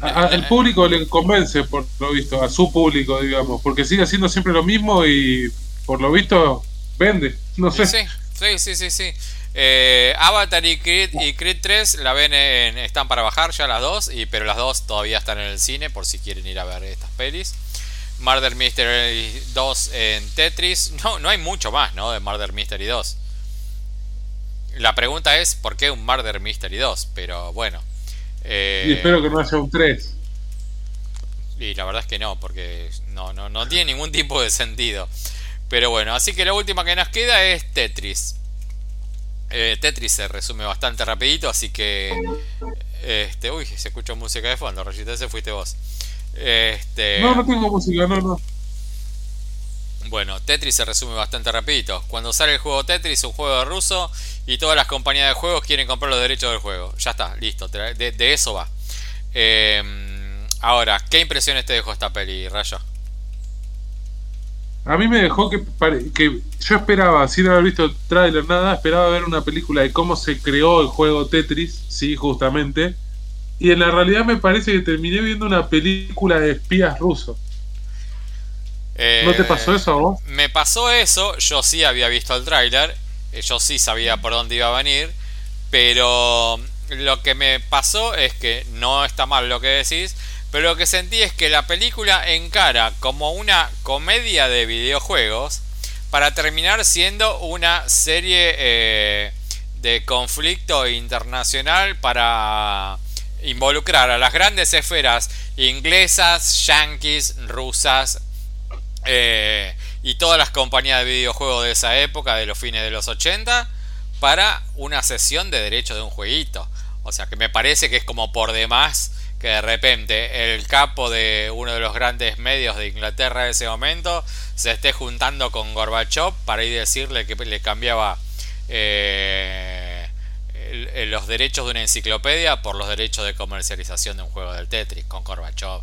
Al público le convence, por lo visto, a su público, digamos, porque sigue haciendo siempre lo mismo y por lo visto vende. No sé. Sí, sí, sí, sí, sí. Eh, Avatar y Creed, y Creed 3 la ven en, están para bajar ya las dos, y, pero las dos todavía están en el cine por si quieren ir a ver estas pelis. Murder Mystery 2 en Tetris. No, no hay mucho más, ¿no? De Murder Mystery 2. La pregunta es, ¿por qué un Murder Mystery 2? Pero bueno. Eh, Y espero que no haya un 3. y la verdad es que no, porque no, no, no tiene ningún tipo de sentido. Pero bueno, así que la última que nos queda es Tetris. Eh, Tetris se resume bastante rapidito, así que... Este, uy, se escucha música de fondo, Rayita, ese fuiste vos. Este, No, no tengo música, no, no. bueno, Tetris se resume bastante rapidito. Cuando sale el juego Tetris, un juego de ruso, y todas las compañías de juegos quieren comprar los derechos del juego. Ya está, listo, de, de eso va. Eh, ahora, ¿qué impresiones te dejó esta peli, Rayo? A mí me dejó que, yo esperaba, sin haber visto el tráiler, nada, esperaba ver una película de cómo se creó el juego Tetris, sí, justamente. Y en la realidad me parece que terminé viendo una película de espías rusos. ¿No te Eh, pasó eso a vos? Me pasó eso, yo sí había visto el tráiler, yo sí sabía por dónde iba a venir, pero lo que me pasó es que no está mal lo que decís, pero lo que sentí es que la película encara como una comedia de videojuegos para terminar siendo una serie eh, de conflicto internacional para involucrar a las grandes esferas inglesas, yanquis, rusas, eh, y todas las compañías de videojuegos de esa época, de los fines de los 80, para una sesión de derecho de un jueguito. O sea que me parece que es como por demás que de repente el capo de uno de los grandes medios de Inglaterra de ese momento se esté juntando con Gorbachev para ir a decirle que le cambiaba eh, los derechos de una enciclopedia por los derechos de comercialización de un juego del Tetris con Gorbachev.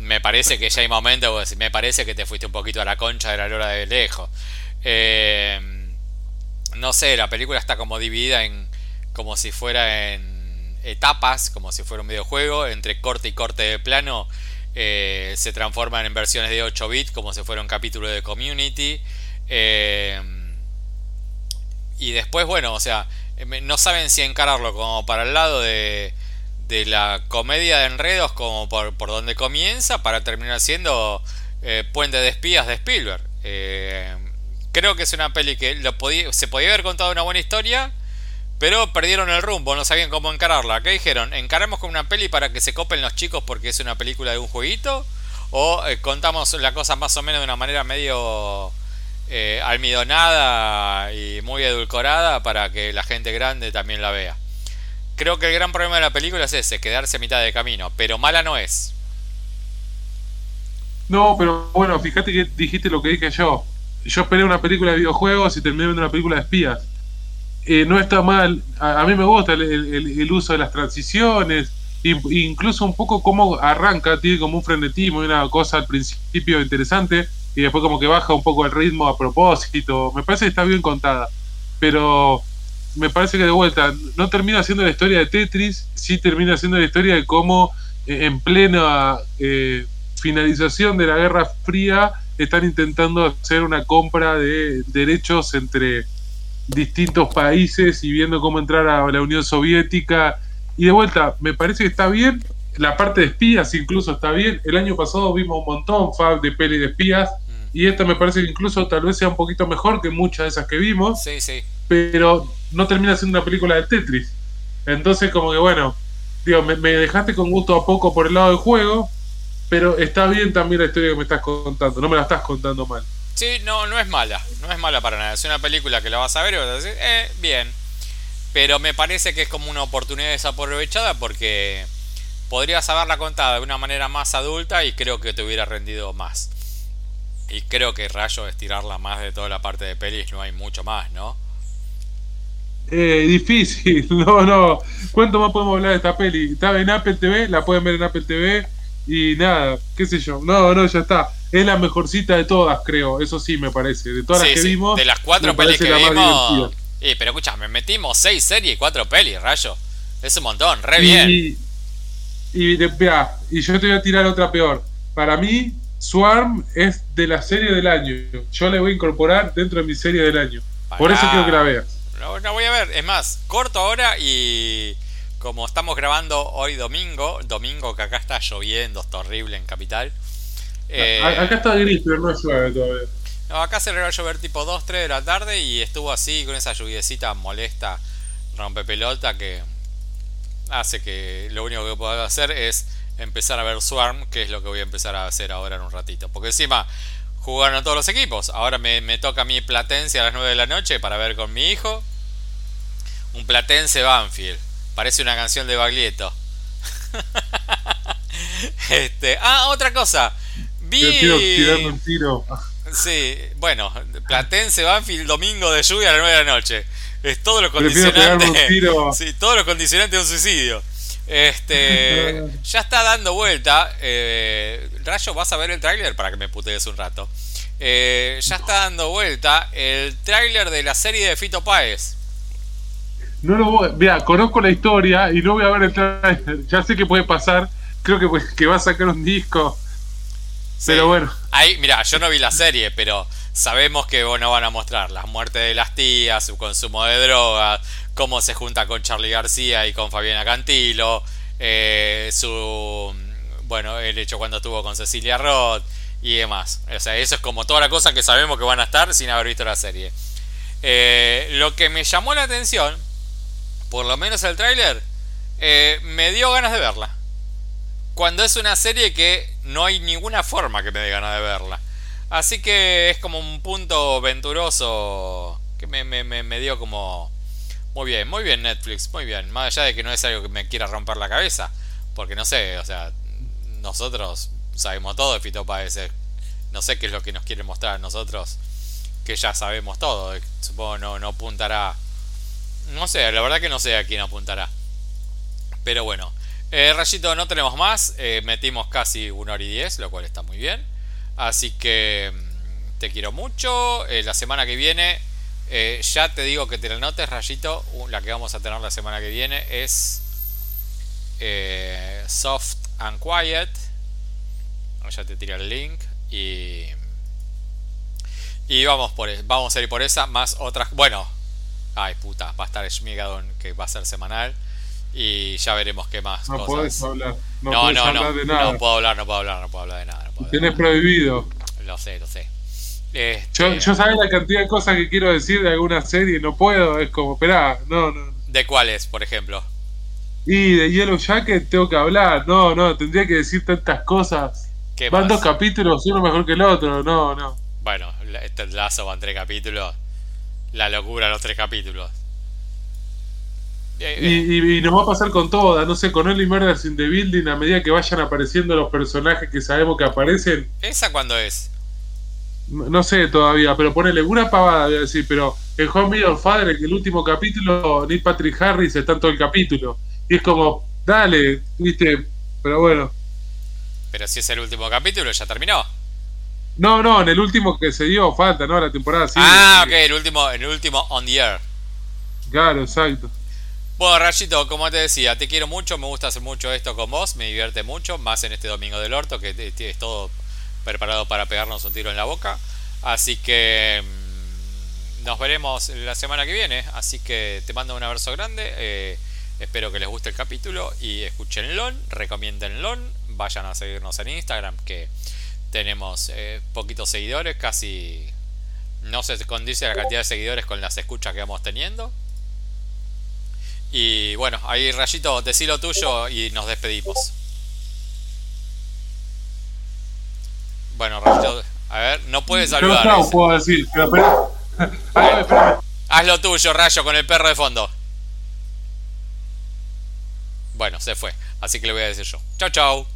Me parece que ya hay momentos, me parece que te fuiste un poquito a la concha de la lora de lejos. Eh, no sé, la película está como dividida en como si fuera en etapas, como si fuera un videojuego, entre corte y corte de plano. eh, se transforman en versiones de 8 bits como si fuera un capítulo de community. Eh, y después, bueno, o sea, no saben si encararlo como para el lado de, de la comedia de enredos, como por, por donde comienza, para terminar siendo eh, Puente de Espías de Spielberg. Eh, creo que es una peli que lo podía, se podía haber contado una buena historia, pero perdieron el rumbo, no sabían cómo encararla. ¿Qué dijeron? ¿Encaramos con una peli para que se copen los chicos porque es una película de un jueguito? ¿O eh, contamos la cosa más o menos de una manera medio almidonada y muy edulcorada para que la gente grande también la vea. Creo que el gran problema de la película es ese, quedarse a mitad de camino, pero mala no es. No, pero bueno, fíjate que dijiste lo que dije yo. Yo esperé una película de videojuegos y terminé viendo una película de espías. Eh, no está mal, a, mí me gusta el, uso de las transiciones, incluso un poco cómo arranca, tiene como un frenetismo y una cosa al principio interesante y después como que baja un poco el ritmo a propósito. Me parece que está bien contada, pero me parece que de vuelta no termina siendo la historia de Tetris, sí termina siendo la historia de cómo eh, en plena eh, finalización de la Guerra Fría están intentando hacer una compra de derechos entre distintos países y viendo cómo entrar a la Unión Soviética. Y de vuelta, me parece que está bien. La parte de espías incluso está bien. El año pasado vimos un montón Fab de peli de espías. Mm. Y esta me parece que incluso tal vez sea un poquito mejor que muchas de esas que vimos. Sí, sí. Pero no termina siendo una película de Tetris. Entonces, como que bueno, digo, me, dejaste con gusto a poco por el lado del juego. Pero está bien también la historia que me estás contando. No me la estás contando mal. Sí, no, no es mala, no es mala para nada. Es una película que la vas a ver y vas a decir, eh, bien. Pero me parece que es como una oportunidad desaprovechada porque podrías haberla contado de una manera más adulta y creo que te hubiera rendido más. Y creo que Rayo estirarla más de toda la parte de pelis no hay mucho más, ¿no? Eh, difícil, no, no. ¿Cuánto más podemos hablar de esta peli? Está en Apple TV, la pueden ver en Apple TV y nada, qué sé yo. No, no, ya está es la mejorcita de todas, creo. Eso sí me parece. De todas las que vimos. De las cuatro pelis que vimos. Eh, pero escucha, me metimos seis series y cuatro pelis, rayo. Es un montón, re bien. Y, y, y yo te voy a tirar otra peor. Para mí, Swarm es de la serie del año. Yo le voy a incorporar dentro de mi serie del año. Por eso quiero que la veas. La voy a ver. Es más, corto ahora y como estamos grabando hoy domingo, domingo que acá está lloviendo, está horrible en Capital. Eh, acá está gris, pero no llueve todavía. No, acá se le va a llover tipo 2, 3 de la tarde y estuvo así con esa lluviecita molesta, rompe pelota que hace que lo único que puedo hacer es empezar a ver Swarm, que es lo que voy a empezar a hacer ahora en un ratito. Porque encima jugaron todos los equipos. Ahora me, me toca mi Platense a las 9 de la noche para ver con mi hijo. Un Platense Banfield. Parece una canción de Baglietto. este, ah, otra cosa. Vi... tirando un tiro. Sí, bueno, Platense Banfield domingo de lluvia a las 9 de la noche. Es todo lo condicionante. Sí, todo lo condicionante de un suicidio. Este, ya está dando vuelta. Eh, Rayo, vas a ver el tráiler para que me putees un rato. Eh, ya está dando vuelta el tráiler de la serie de Fito Páez. No lo voy, mira, conozco la historia y no voy a ver el tráiler. Ya sé que puede pasar. Creo que, que va a sacar un disco pero bueno. Ahí, mira, yo no vi la serie, pero sabemos que bueno, van a mostrar las muertes de las tías, su consumo de drogas, cómo se junta con Charlie García y con Fabiana Cantilo, eh, su bueno, el hecho cuando estuvo con Cecilia Roth y demás. O sea, eso es como toda la cosa que sabemos que van a estar sin haber visto la serie. Eh, lo que me llamó la atención, por lo menos el tráiler, eh, me dio ganas de verla. Cuando es una serie que no hay ninguna forma que me dé ganas de verla. Así que es como un punto venturoso que me, me, me, dio como... Muy bien, muy bien Netflix, muy bien. Más allá de que no es algo que me quiera romper la cabeza. Porque no sé, o sea, nosotros sabemos todo de Fito Páez. No sé qué es lo que nos quiere mostrar a nosotros. Que ya sabemos todo. Supongo no, no apuntará... No sé, la verdad que no sé a quién apuntará. Pero bueno, eh, Rayito, no tenemos más. Eh, metimos casi una hora y diez, lo cual está muy bien. Así que mm, te quiero mucho. Eh, la semana que viene, ya te digo que te la notes, Rayito. La que vamos a tener la semana que viene es Soft and Quiet. Ya te tiré el link. Y, y vamos, por, e, vamos a ir por esa, más otras. Bueno, ay puta, va a estar Schmigadon, que va a ser semanal y ya veremos qué más. No puedes hablar. No, no, no, no, de nada. no puedo hablar, no puedo hablar, no puedo hablar de nada. No Tienes prohibido. Lo sé, lo sé. Este... Yo, yo sabes la cantidad de cosas que quiero decir de alguna serie, no puedo, es como, esperá, no, no. ¿De cuáles, por ejemplo? Y de Yellow Jacket tengo que hablar, no, no, tendría que decir tantas cosas. Van dos capítulos, uno mejor que el otro, no, no. Bueno, este lazo van tres capítulos. La locura los tres capítulos. Eh, y, y, nos va a pasar con todas, no sé, con Only Murders in the Building, a medida que vayan apareciendo los personajes que sabemos que aparecen. ¿Esa cuándo es? No, sé todavía, pero ponele una pavada, voy a decir, pero el Home Video Father, que el último capítulo, Nick Patrick Harris está en todo el capítulo. Y es como, dale, viste, pero bueno. Pero si es el último capítulo, ya terminó. No, no, en el último que se dio falta, ¿no? La temporada sí. Ah, ok, el último, el último on the air. Claro, exacto. Bueno, Rayito, como te decía, te quiero mucho, me gusta hacer mucho esto con vos, me divierte mucho, más en este domingo del orto, que es todo preparado para pegarnos un tiro en la boca. Así que mm, nos veremos la semana que viene. Así que te mando un abrazo grande. Eh, espero que les guste el capítulo y escúchenlo, recomiéndenlo, vayan a seguirnos en Instagram, que tenemos eh, poquitos seguidores, casi no se condice la cantidad de seguidores con las escuchas que vamos teniendo. Y bueno, ahí Rayito, decí lo tuyo y nos despedimos. Bueno, Rayito, a ver, no puedes saludar. No, no puedo decir, pero, Haz lo tuyo, Rayo, con el perro de fondo. Bueno, se fue. Así que le voy a decir yo. Chau, chau.